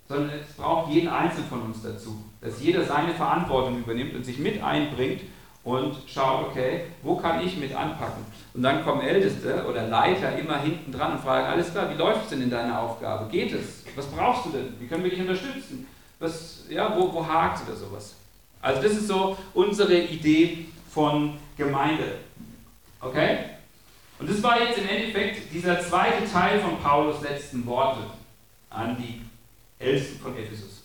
Sondern es braucht jeden Einzelnen von uns dazu, dass jeder seine Verantwortung übernimmt und sich mit einbringt und schaut, okay, wo kann ich mit anpacken? Und dann kommen Älteste oder Leiter immer hinten dran und fragen, alles klar, wie läuft es denn in deiner Aufgabe? Geht es? Was brauchst du denn? Wie können wir dich unterstützen? Was, ja, wo, wo hakt oder sowas? Also das ist so unsere Idee von Gemeinde. Okay? Und das war jetzt im Endeffekt dieser zweite Teil von Paulus letzten Worte an die Ältesten von Ephesus.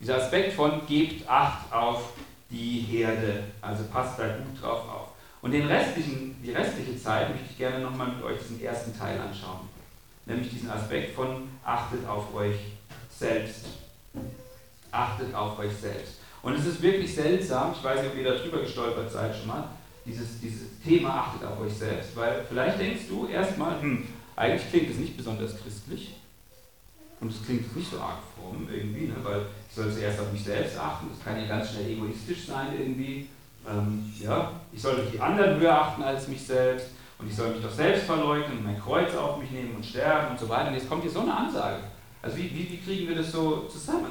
Dieser Aspekt von gebt Acht auf die Herde, also passt da gut drauf auf. Und den restlichen, die restliche Zeit möchte ich gerne nochmal mit euch diesen ersten Teil anschauen. Nämlich diesen Aspekt von achtet auf euch selbst. Achtet auf euch selbst. Und es ist wirklich seltsam, ich weiß nicht, ob ihr da drüber gestolpert seid schon mal, dieses, dieses Thema achtet auf euch selbst, weil vielleicht denkst du erstmal, hm, eigentlich klingt es nicht besonders christlich und es klingt nicht so arg fromm irgendwie, ne, weil ich soll zuerst auf mich selbst achten, das kann ja ganz schnell egoistisch sein irgendwie. Ähm, ja, ich sollte die anderen höher achten als mich selbst und ich soll mich doch selbst verleugnen und mein Kreuz auf mich nehmen und sterben und so weiter. Und jetzt kommt hier so eine Ansage. Also wie, wie, wie kriegen wir das so zusammen?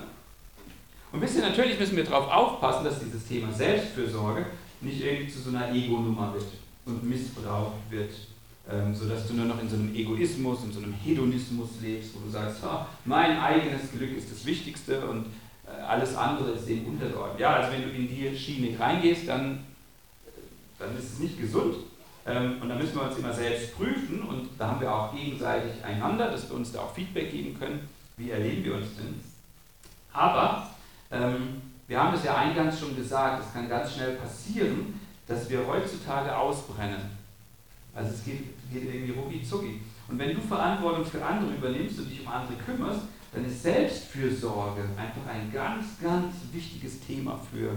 Und wisst ihr, natürlich müssen wir darauf aufpassen, dass dieses Thema Selbstfürsorge nicht irgendwie zu so einer Ego-Nummer wird und missbraucht wird, ähm, sodass du nur noch in so einem Egoismus, in so einem Hedonismus lebst, wo du sagst, ah, mein eigenes Glück ist das Wichtigste und äh, alles andere ist dem untergeordnet. Ja, also wenn du in die Schiene reingehst, dann, äh, dann ist es nicht gesund. Ähm, und da müssen wir uns immer selbst prüfen und da haben wir auch gegenseitig einander, dass wir uns da auch Feedback geben können, wie erleben wir uns denn. Aber ähm, wir haben es ja eingangs schon gesagt, es kann ganz schnell passieren, dass wir heutzutage ausbrennen. Also es geht, geht irgendwie rucki zucki. Und wenn du Verantwortung für andere übernimmst und dich um andere kümmerst, dann ist Selbstfürsorge einfach ein ganz, ganz wichtiges Thema für,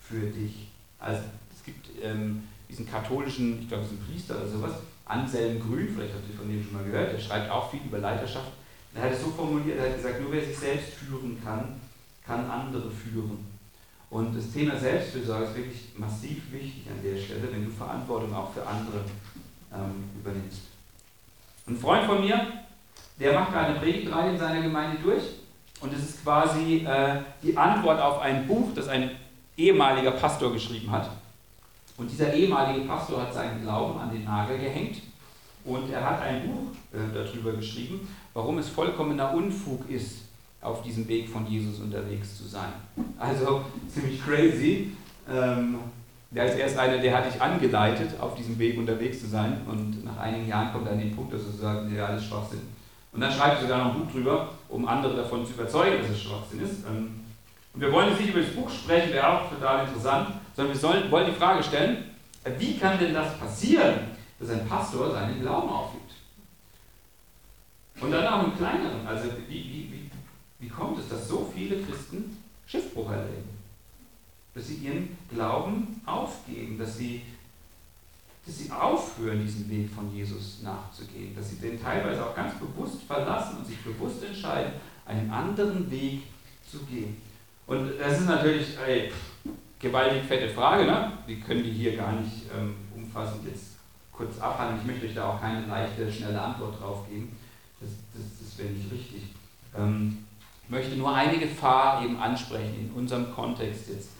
für dich. Also es gibt ähm, diesen katholischen, ich glaube, es ist ein Priester oder sowas, Anselm Grün, vielleicht habt ihr von dem schon mal gehört, der schreibt auch viel über Leiterschaft. Er hat es so formuliert, er hat gesagt, nur wer sich selbst führen kann, kann andere führen. Und das Thema Selbstfürsorge ist wirklich massiv wichtig an der Stelle, wenn du Verantwortung auch für andere ähm, übernimmst. Ein Freund von mir, der macht gerade eine Predigtreihe in seiner Gemeinde durch und es ist quasi äh, die Antwort auf ein Buch, das ein ehemaliger Pastor geschrieben hat. Und dieser ehemalige Pastor hat seinen Glauben an den Nagel gehängt und er hat ein Buch äh, darüber geschrieben, warum es vollkommener Unfug ist, auf diesem Weg von Jesus unterwegs zu sein. Also ziemlich crazy. Ähm, der ist erst einer, der hat dich angeleitet, auf diesem Weg unterwegs zu sein und nach einigen Jahren kommt er an den Punkt, dass er sagt, ja, alles Schwachsinn. Und dann schreibt er sogar noch ein Buch drüber, um andere davon zu überzeugen, dass es Schwachsinn ist. Ähm, und wir wollen jetzt nicht über das Buch sprechen, wäre auch total interessant, sondern wir sollen, wollen die Frage stellen, wie kann denn das passieren, dass ein Pastor seinen Glauben aufgibt? Und dann auch im Kleineren, also wie, wie, wie wie kommt es, dass so viele Christen Schiffbruch erleben? Dass sie ihren Glauben aufgeben, dass sie, dass sie aufhören, diesen Weg von Jesus nachzugehen, dass sie den teilweise auch ganz bewusst verlassen und sich bewusst entscheiden, einen anderen Weg zu gehen. Und das ist natürlich eine gewaltig fette Frage, ne? die können die hier gar nicht ähm, umfassend jetzt kurz abhandeln. Ich möchte euch da auch keine leichte, schnelle Antwort drauf geben. Das, das, das wäre nicht richtig. Ähm, möchte nur eine Gefahr eben ansprechen in unserem Kontext jetzt,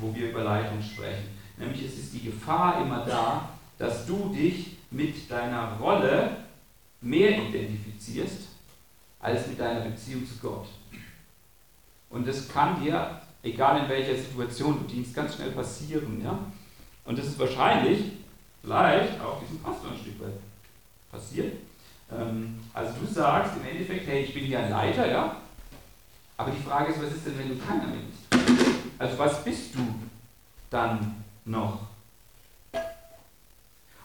wo wir über Leitung sprechen. Nämlich es ist die Gefahr immer da, dass du dich mit deiner Rolle mehr identifizierst als mit deiner Beziehung zu Gott. Und das kann dir, egal in welcher Situation du dienst, ganz schnell passieren. Ja? Und das ist wahrscheinlich, vielleicht auch diesem Pastor ein Stück weit passiert. Ähm, also du sagst im Endeffekt, hey, ich bin hier ein Leiter, ja, aber die Frage ist, was ist denn, wenn du keiner bist? Also was bist du dann noch?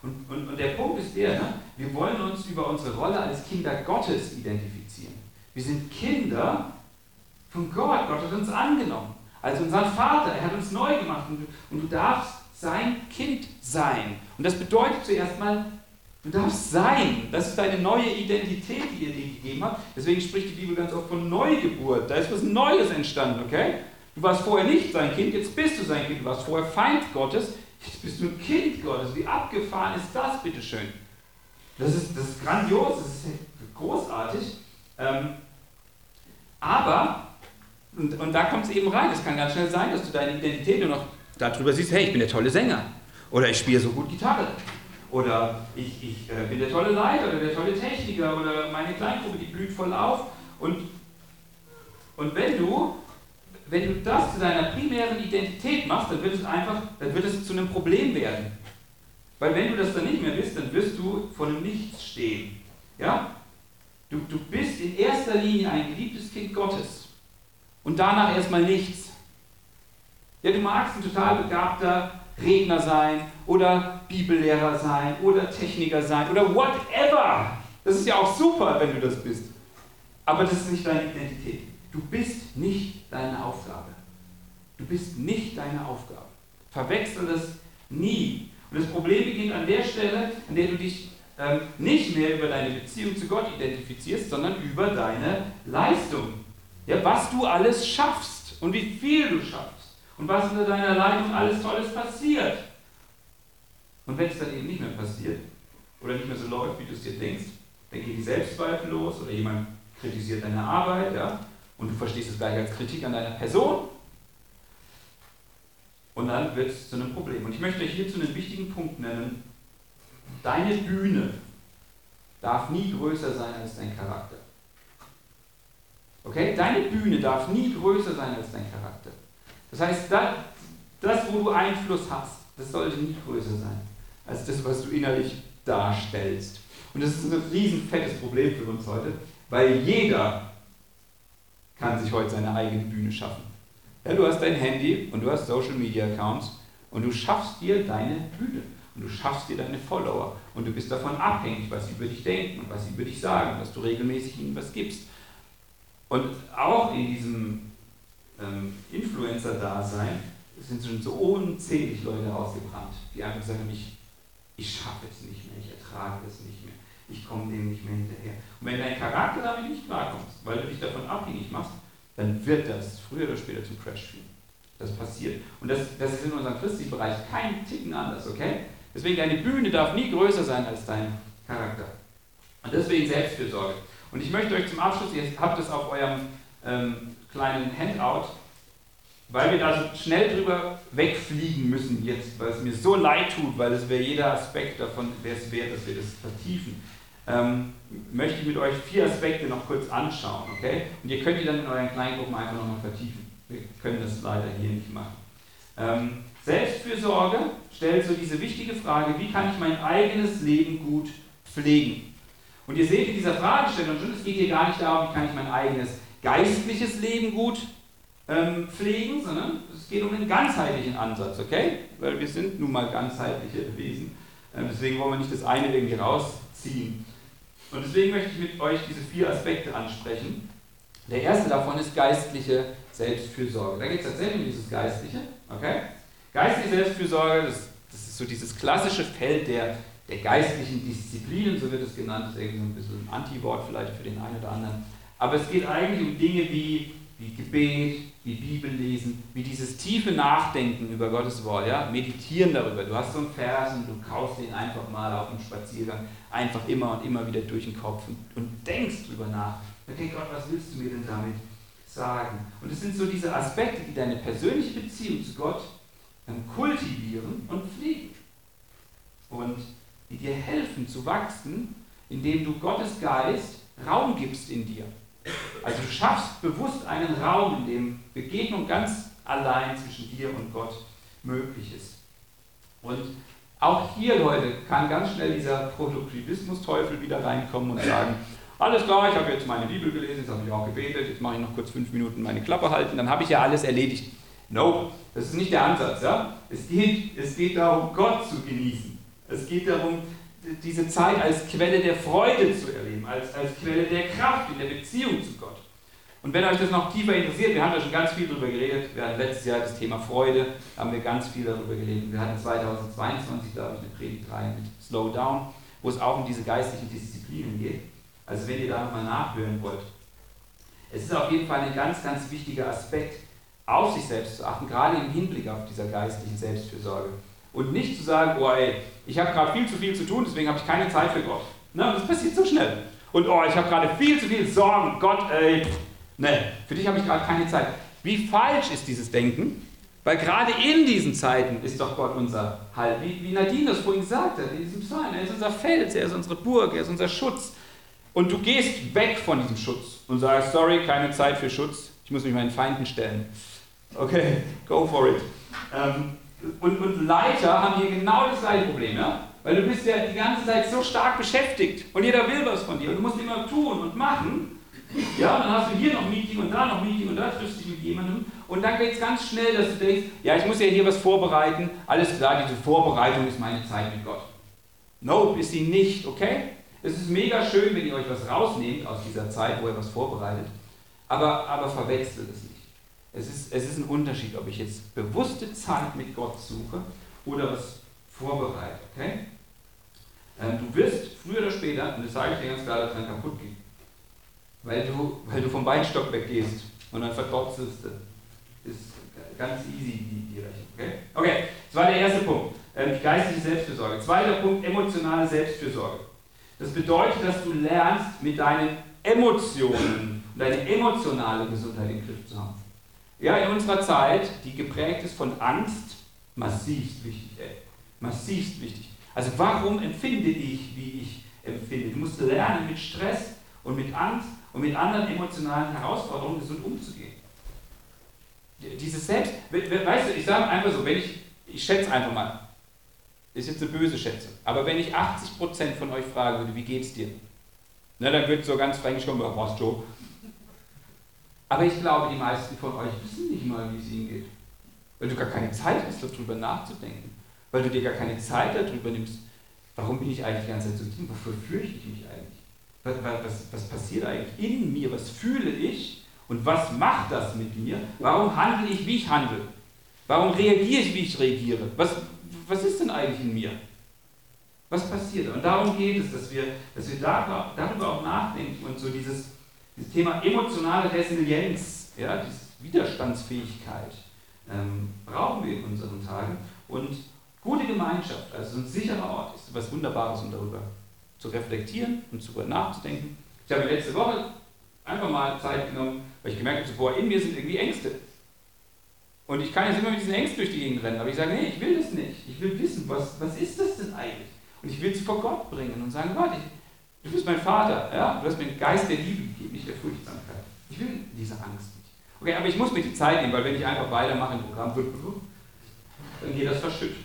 Und, und, und der Punkt ist der, ne? wir wollen uns über unsere Rolle als Kinder Gottes identifizieren. Wir sind Kinder von Gott. Gott hat uns angenommen. Als unseren Vater. Er hat uns neu gemacht. Und und du darfst sein Kind sein. Und das bedeutet zuerst mal, Du darfst sein. Das ist deine neue Identität, die ihr dir gegeben habt. Deswegen spricht die Bibel ganz oft von Neugeburt. Da ist was Neues entstanden, okay? Du warst vorher nicht sein Kind, jetzt bist du sein Kind. Du warst vorher Feind Gottes, jetzt bist du ein Kind Gottes. Wie abgefahren ist das, bitteschön? Das ist, das ist grandios, das ist großartig. Ähm, aber, und, und da kommt es eben rein, es kann ganz schnell sein, dass du deine Identität nur noch darüber siehst, hey, ich bin der tolle Sänger. Oder ich spiele so gut Gitarre. Oder ich, ich äh, bin der tolle Leiter oder der tolle Techniker oder meine Kleingruppe, die blüht voll auf. Und, und wenn du wenn du das zu deiner primären Identität machst, dann wird es einfach, dann wird es zu einem Problem werden. Weil wenn du das dann nicht mehr bist, dann wirst du vor einem Nichts stehen. Ja? Du, du bist in erster Linie ein geliebtes Kind Gottes. Und danach erstmal nichts. Ja, du magst ein total begabter Redner sein oder Bibellehrer sein oder Techniker sein oder whatever. Das ist ja auch super, wenn du das bist. Aber das ist nicht deine Identität. Du bist nicht deine Aufgabe. Du bist nicht deine Aufgabe. Verwechsel das nie. Und das Problem beginnt an der Stelle, an der du dich ähm, nicht mehr über deine Beziehung zu Gott identifizierst, sondern über deine Leistung. Ja, was du alles schaffst und wie viel du schaffst und was unter deiner Leitung alles Tolles passiert. Und wenn es dann eben nicht mehr passiert oder nicht mehr so läuft, wie du es dir denkst, dann gehen die Selbstzweifel los oder jemand kritisiert deine Arbeit, ja, und du verstehst es gleich als Kritik an deiner Person. Und dann wird es zu einem Problem. Und ich möchte euch hierzu einen wichtigen Punkt nennen. Deine Bühne darf nie größer sein als dein Charakter. Okay? Deine Bühne darf nie größer sein als dein Charakter. Das heißt, das, wo du Einfluss hast, das sollte nie größer sein als das, was du innerlich darstellst. Und das ist ein riesen fettes Problem für uns heute, weil jeder kann sich heute seine eigene Bühne schaffen. Ja, du hast dein Handy und du hast Social Media Accounts und du schaffst dir deine Bühne und du schaffst dir deine Follower und du bist davon abhängig, was sie über dich denken und was sie über dich sagen, dass du regelmäßig ihnen was gibst. Und auch in diesem ähm, Influencer-Dasein sind schon so unzählig Leute ausgebrannt, die einfach sagen, ich, ich schaffe es nicht mehr, ich ertrage es nicht mehr, ich komme dem nicht mehr hinterher. Und wenn dein Charakter damit nicht klarkommst, weil du dich davon abhängig machst, dann wird das früher oder später zum Crash führen. Das passiert. Und das, das ist in unserem christlichen Bereich kein Ticken anders, okay? Deswegen, deine Bühne darf nie größer sein als dein Charakter. Und deswegen Selbstfürsorge. Und ich möchte euch zum Abschluss, ihr habt es auf eurem ähm, kleinen Handout, weil wir da so schnell drüber wegfliegen müssen jetzt, weil es mir so leid tut, weil es wäre jeder Aspekt davon, wäre es wert, dass wir das vertiefen, ähm, möchte ich mit euch vier Aspekte noch kurz anschauen, okay? Und ihr könnt die dann in euren Kleingruppen einfach nochmal vertiefen. Wir können das leider hier nicht machen. Ähm, Selbstfürsorge stellt so diese wichtige Frage, wie kann ich mein eigenes Leben gut pflegen? Und ihr seht in dieser Fragestellung schon, es geht hier gar nicht darum, wie kann ich mein eigenes geistliches Leben gut ähm, pflegen, sondern es geht um einen ganzheitlichen Ansatz, okay? Weil wir sind nun mal ganzheitliche Wesen. Ähm, deswegen wollen wir nicht das eine irgendwie rausziehen. Und deswegen möchte ich mit euch diese vier Aspekte ansprechen. Der erste davon ist geistliche Selbstfürsorge. Da geht es tatsächlich um dieses Geistliche, okay? Geistliche Selbstfürsorge, das, das ist so dieses klassische Feld der der geistlichen Disziplinen, so wird es genannt, das ist irgendwie so ein bisschen ein Anti-Wort vielleicht für den einen oder anderen. Aber es geht eigentlich um Dinge wie, wie Gebet, wie Bibellesen, wie dieses tiefe Nachdenken über Gottes Wort, ja? meditieren darüber. Du hast so einen Vers und du kaufst den einfach mal auf dem Spaziergang, einfach immer und immer wieder durch den Kopf und, und denkst drüber nach. Okay, Gott, was willst du mir denn damit sagen? Und es sind so diese Aspekte, die deine persönliche Beziehung zu Gott kultivieren und pflegen. Und die dir helfen zu wachsen, indem du Gottes Geist Raum gibst in dir. Also du schaffst bewusst einen Raum, in dem Begegnung ganz allein zwischen dir und Gott möglich ist. Und auch hier, Leute, kann ganz schnell dieser Produktivismus-Teufel wieder reinkommen und sagen, alles klar, ich habe jetzt meine Bibel gelesen, jetzt habe ich auch gebetet, jetzt mache ich noch kurz fünf Minuten meine Klappe halten, dann habe ich ja alles erledigt. No, das ist nicht der Ansatz. Ja? Es, geht, es geht darum, Gott zu genießen. Es geht darum, diese Zeit als Quelle der Freude zu erleben, als, als Quelle der Kraft in der Beziehung zu Gott. Und wenn euch das noch tiefer interessiert, wir haben da schon ganz viel darüber geredet. Wir hatten letztes Jahr das Thema Freude, haben wir ganz viel darüber geredet. Wir hatten 2022, glaube ich, eine Predigtreihe mit Slow Down, wo es auch um diese geistlichen Disziplinen geht. Also wenn ihr da nochmal nachhören wollt. Es ist auf jeden Fall ein ganz, ganz wichtiger Aspekt, auf sich selbst zu achten, gerade im Hinblick auf dieser geistlichen Selbstfürsorge. Und nicht zu sagen, oh ey, ich habe gerade viel zu viel zu tun, deswegen habe ich keine Zeit für Gott. Na, das passiert so schnell. Und oh, ich habe gerade viel zu viel Sorgen, Gott, ey, ne, für dich habe ich gerade keine Zeit. Wie falsch ist dieses Denken? Weil gerade in diesen Zeiten ist doch Gott unser Halt. Wie, wie Nadine das vorhin sagte, in diesem Psalm, er ist unser Fels, er ist unsere Burg, er ist unser Schutz. Und du gehst weg von diesem Schutz und sagst, sorry, keine Zeit für Schutz, ich muss mich meinen Feinden stellen. Okay, go for it. Ähm, und, und Leiter haben hier genau das gleiche Problem, ja? Weil du bist ja die ganze Zeit so stark beschäftigt und jeder will was von dir und du musst immer tun und machen. Ja, und dann hast du hier noch Meeting und da noch Meeting und da triffst du dich mit jemandem und dann geht es ganz schnell, dass du denkst, ja, ich muss ja hier was vorbereiten. Alles klar, diese Vorbereitung ist meine Zeit mit Gott. Nope, ist sie nicht, okay? Es ist mega schön, wenn ihr euch was rausnehmt aus dieser Zeit, wo ihr was vorbereitet, aber, aber verwechselt es nicht. Es ist, es ist ein Unterschied, ob ich jetzt bewusste Zeit mit Gott suche oder was vorbereitet. Okay? Ähm, du wirst früher oder später, und das sage ich dir ganz klar, daran kaputt gehen. Weil du, weil du vom Weinstock weggehst und dann verdopselst du. Ist ganz easy die, die Rechnung. Okay? okay, das war der erste Punkt. Ähm, die geistliche Selbstfürsorge. Zweiter Punkt, emotionale Selbstfürsorge. Das bedeutet, dass du lernst, mit deinen Emotionen und deine emotionale Gesundheit im Griff zu haben. Ja, in unserer Zeit, die geprägt ist von Angst, massivst wichtig, ey. Massivst wichtig. Also warum empfinde ich, wie ich empfinde? Du musst lernen, mit Stress und mit Angst und mit anderen emotionalen Herausforderungen gesund umzugehen. Dieses Selbst, weißt du, ich sage einfach so, wenn ich, ich schätze einfach mal, ist jetzt eine böse Schätzung, aber wenn ich 80% von euch fragen würde, wie geht's dir? Na, dann wird so ganz fränkisch kommen, was Joe? Aber ich glaube, die meisten von euch wissen nicht mal, wie es ihnen geht. Weil du gar keine Zeit hast, darüber nachzudenken. Weil du dir gar keine Zeit darüber nimmst, warum bin ich eigentlich die ganze Zeit so tief? Wofür fürchte ich mich eigentlich? Was, was, was passiert eigentlich in mir? Was fühle ich? Und was macht das mit mir? Warum handle ich, wie ich handle? Warum reagiere ich, wie ich reagiere? Was, was ist denn eigentlich in mir? Was passiert? Und darum geht es, dass wir, dass wir darüber auch nachdenken und so dieses, dieses Thema emotionale Resilienz, ja, diese Widerstandsfähigkeit ähm, brauchen wir in unseren Tagen. Und gute Gemeinschaft, also so ein sicherer Ort, ist etwas Wunderbares, um darüber zu reflektieren und darüber nachzudenken. Ich habe letzte Woche einfach mal Zeit genommen, weil ich gemerkt habe, boah, in mir sind irgendwie Ängste. Und ich kann jetzt immer mit diesen Ängsten durch die Gegend rennen, aber ich sage, nee, ich will das nicht. Ich will wissen, was, was ist das denn eigentlich? Und ich will sie vor Gott bringen und sagen, Gott, ich, du bist mein Vater, ja? du hast mir einen Geist der Liebe gegeben, nicht der Furchtsamkeit. Ich will diese Angst nicht. Okay, aber ich muss mir die Zeit nehmen, weil wenn ich einfach weitermache im Programm, dann geht das verschütt.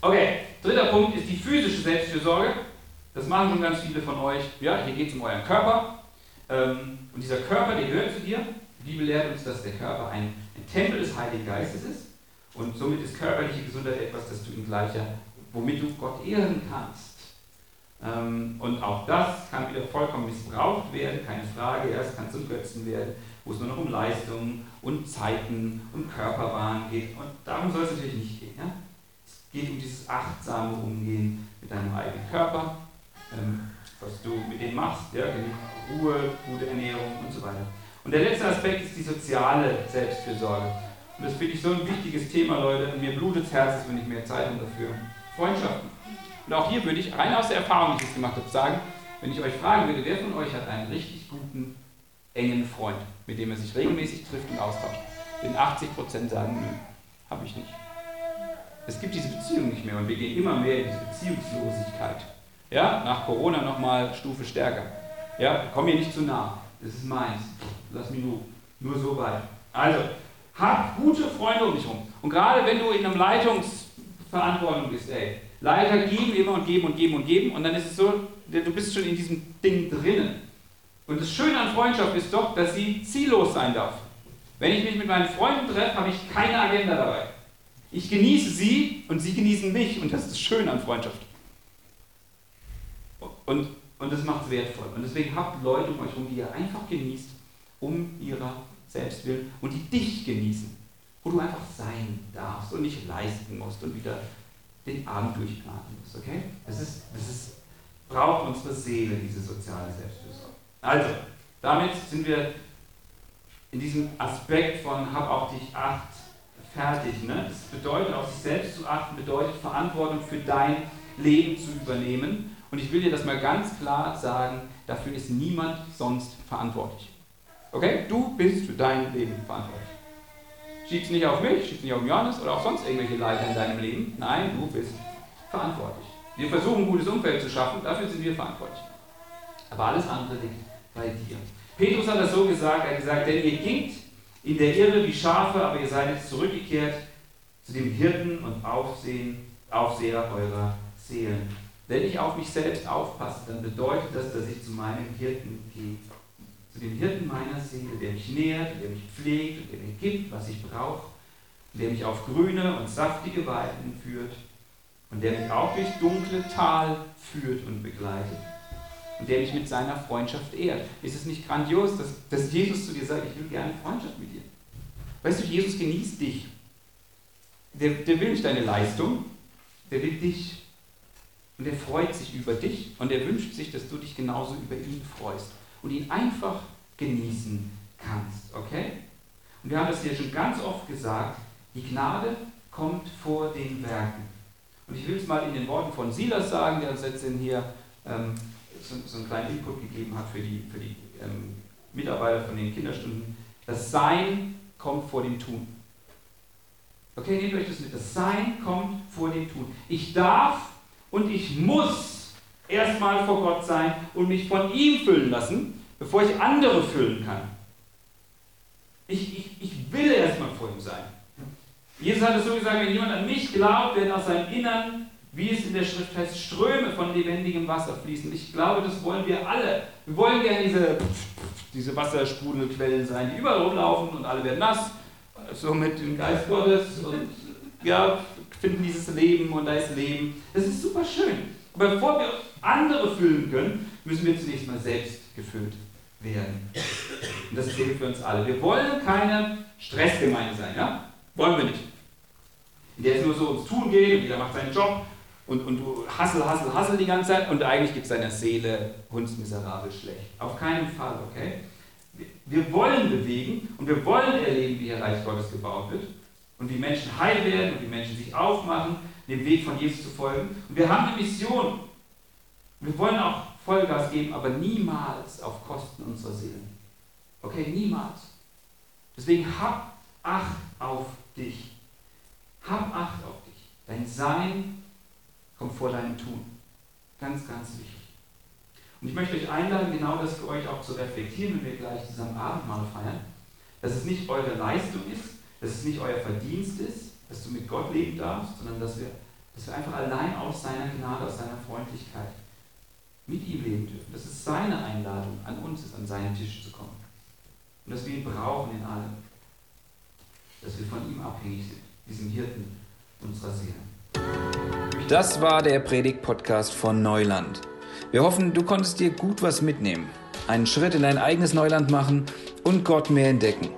Okay, dritter Punkt ist die physische Selbstfürsorge. Das machen schon ganz viele von euch. Ja, hier geht es um euren Körper. Ähm, und dieser Körper, der gehört zu dir. Die Bibel lehrt uns, dass der Körper ein, ein Tempel des Heiligen Geistes ist. Und somit ist körperliche Gesundheit etwas, das du in gleicher womit du Gott ehren kannst. Ähm, und auch das kann wieder vollkommen missbraucht werden, keine Frage. Erst kann zum Götzen werden, wo es nur noch um Leistungen und Zeiten und Körperwahn geht. Und darum soll es natürlich nicht gehen. Ja? Es geht um dieses achtsame Umgehen mit deinem eigenen Körper, ähm, was du mit dem machst, ja? Ruhe, gute Ernährung und so weiter. Und der letzte Aspekt ist die soziale Selbstfürsorge. Und das finde ich so ein wichtiges Thema, Leute. Und mir blutet das Herz, wenn ich mehr Zeit habe dafür. Freundschaften. Und auch hier würde ich rein aus der Erfahrung, die ich jetzt gemacht habe, sagen, wenn ich euch fragen würde, wer von euch hat einen richtig guten, engen Freund, mit dem er sich regelmäßig trifft und austauscht, würden 80% sagen, nö, habe ich nicht. Es gibt diese Beziehung nicht mehr und wir gehen immer mehr in diese Beziehungslosigkeit. Ja, nach Corona nochmal Stufe stärker. Ja, komm mir nicht zu nah. Das ist meins. Lass mich nur, nur so weit. Also, hab gute Freunde um dich herum. Und gerade wenn du in einem Leitungs- Verantwortung bist, ey. Leiter geben immer und geben und geben und geben und dann ist es so, du bist schon in diesem Ding drinnen. Und das Schöne an Freundschaft ist doch, dass sie ziellos sein darf. Wenn ich mich mit meinen Freunden treffe, habe ich keine Agenda dabei. Ich genieße sie und sie genießen mich und das ist das Schöne an Freundschaft. Und, und das macht es wertvoll. Und deswegen habt Leute um euch herum, die ihr einfach genießt, um ihrer selbst willen und die dich genießen wo du einfach sein darfst und nicht leisten musst und wieder den Abend durchplanen musst. Okay? Das, ist, das ist, braucht unsere Seele, diese soziale Selbstfürsorge. Also, damit sind wir in diesem Aspekt von hab auf dich acht fertig. Ne? Das bedeutet, auf sich selbst zu achten, bedeutet Verantwortung für dein Leben zu übernehmen. Und ich will dir das mal ganz klar sagen, dafür ist niemand sonst verantwortlich. Okay? Du bist für dein Leben verantwortlich. Schieb's nicht auf mich, schieb's nicht auf Johannes oder auf sonst irgendwelche Leiter in deinem Leben. Nein, du bist verantwortlich. Wir versuchen, ein gutes Umfeld zu schaffen, dafür sind wir verantwortlich. Aber alles andere liegt bei dir. Petrus hat das so gesagt, er hat gesagt, denn ihr gingt in der Irre wie Schafe, aber ihr seid jetzt zurückgekehrt zu dem Hirten und Aufsehen, Aufseher eurer Seelen. Wenn ich auf mich selbst aufpasse, dann bedeutet das, dass ich zu meinem Hirten gehe dem Hirten meiner Seele, der mich nährt, der mich pflegt und der mir gibt, was ich brauche, der mich auf grüne und saftige Weiden führt und der mich auch durch dunkle Tal führt und begleitet und der mich mit seiner Freundschaft ehrt. Ist es nicht grandios, dass, dass Jesus zu dir sagt, ich will gerne Freundschaft mit dir? Weißt du, Jesus genießt dich. Der, der will nicht deine Leistung, der will dich. Und er freut sich über dich und er wünscht sich, dass du dich genauso über ihn freust und ihn einfach genießen kannst. Okay? Und wir haben das hier schon ganz oft gesagt, die Gnade kommt vor den Werken. Und ich will es mal in den Worten von Silas sagen, der uns jetzt hier ähm, so, so, einen kleinen Input gegeben hat für die, für die ähm, Mitarbeiter von den Kinderstunden. Das Sein kommt vor dem Tun. Okay, nehmt euch das mit. Das Sein kommt vor dem Tun. Ich darf und ich muss erstmal vor Gott sein und mich von ihm füllen lassen, bevor ich andere füllen kann. Ich, ich, ich will erstmal vor ihm sein. Jesus hat es so gesagt, wenn jemand an mich glaubt, werden aus seinem Innern, wie es in der Schrift heißt, Ströme von lebendigem Wasser fließen. Ich glaube, das wollen wir alle. Wir wollen gerne diese, diese Wassersprudelquellen sein, die überall rumlaufen und alle werden nass, so mit dem Geist Gottes und ja, finden dieses Leben und da ist Leben. Das ist super schön. Aber bevor wir andere füllen können, müssen wir zunächst mal selbst gefüllt werden. Und das gilt für uns alle. Wir wollen keine Stressgemeinde sein, ja? Wollen wir nicht. In der es nur so ums Tun geht und jeder macht seinen Job und, und du hassel, hassel, hassel die ganze Zeit und eigentlich gibt es deiner Seele hundsmiserabel schlecht. Auf keinen Fall, okay? Wir wollen bewegen und wir wollen erleben, wie hier Reich Gottes gebaut wird und wie Menschen heil werden und wie Menschen sich aufmachen, dem Weg von Jesus zu folgen. Und wir haben eine Mission. Wir wollen auch Vollgas geben, aber niemals auf Kosten unserer Seelen. Okay, niemals. Deswegen hab Acht auf dich. Hab Acht auf dich. Dein Sein kommt vor deinem Tun. Ganz, ganz wichtig. Und ich möchte euch einladen, genau das für euch auch zu reflektieren, wenn wir gleich zusammen Abendmahl feiern, dass es nicht eure Leistung ist, dass es nicht euer Verdienst ist, dass du mit Gott leben darfst, sondern dass wir, dass wir einfach allein aus seiner Gnade, aus seiner Freundlichkeit mit ihm leben dürfen. Dass es seine Einladung an uns ist, an seinen Tisch zu kommen. Und dass wir ihn brauchen in allem. Dass wir von ihm abhängig sind, diesem Hirten unserer Seelen. Das war der Predigt-Podcast von Neuland. Wir hoffen, du konntest dir gut was mitnehmen, einen Schritt in dein eigenes Neuland machen und Gott mehr entdecken.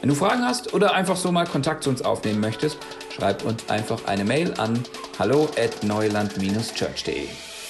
Wenn du Fragen hast oder einfach so mal Kontakt zu uns aufnehmen möchtest, schreib uns einfach eine Mail an hallo at neuland-church.de.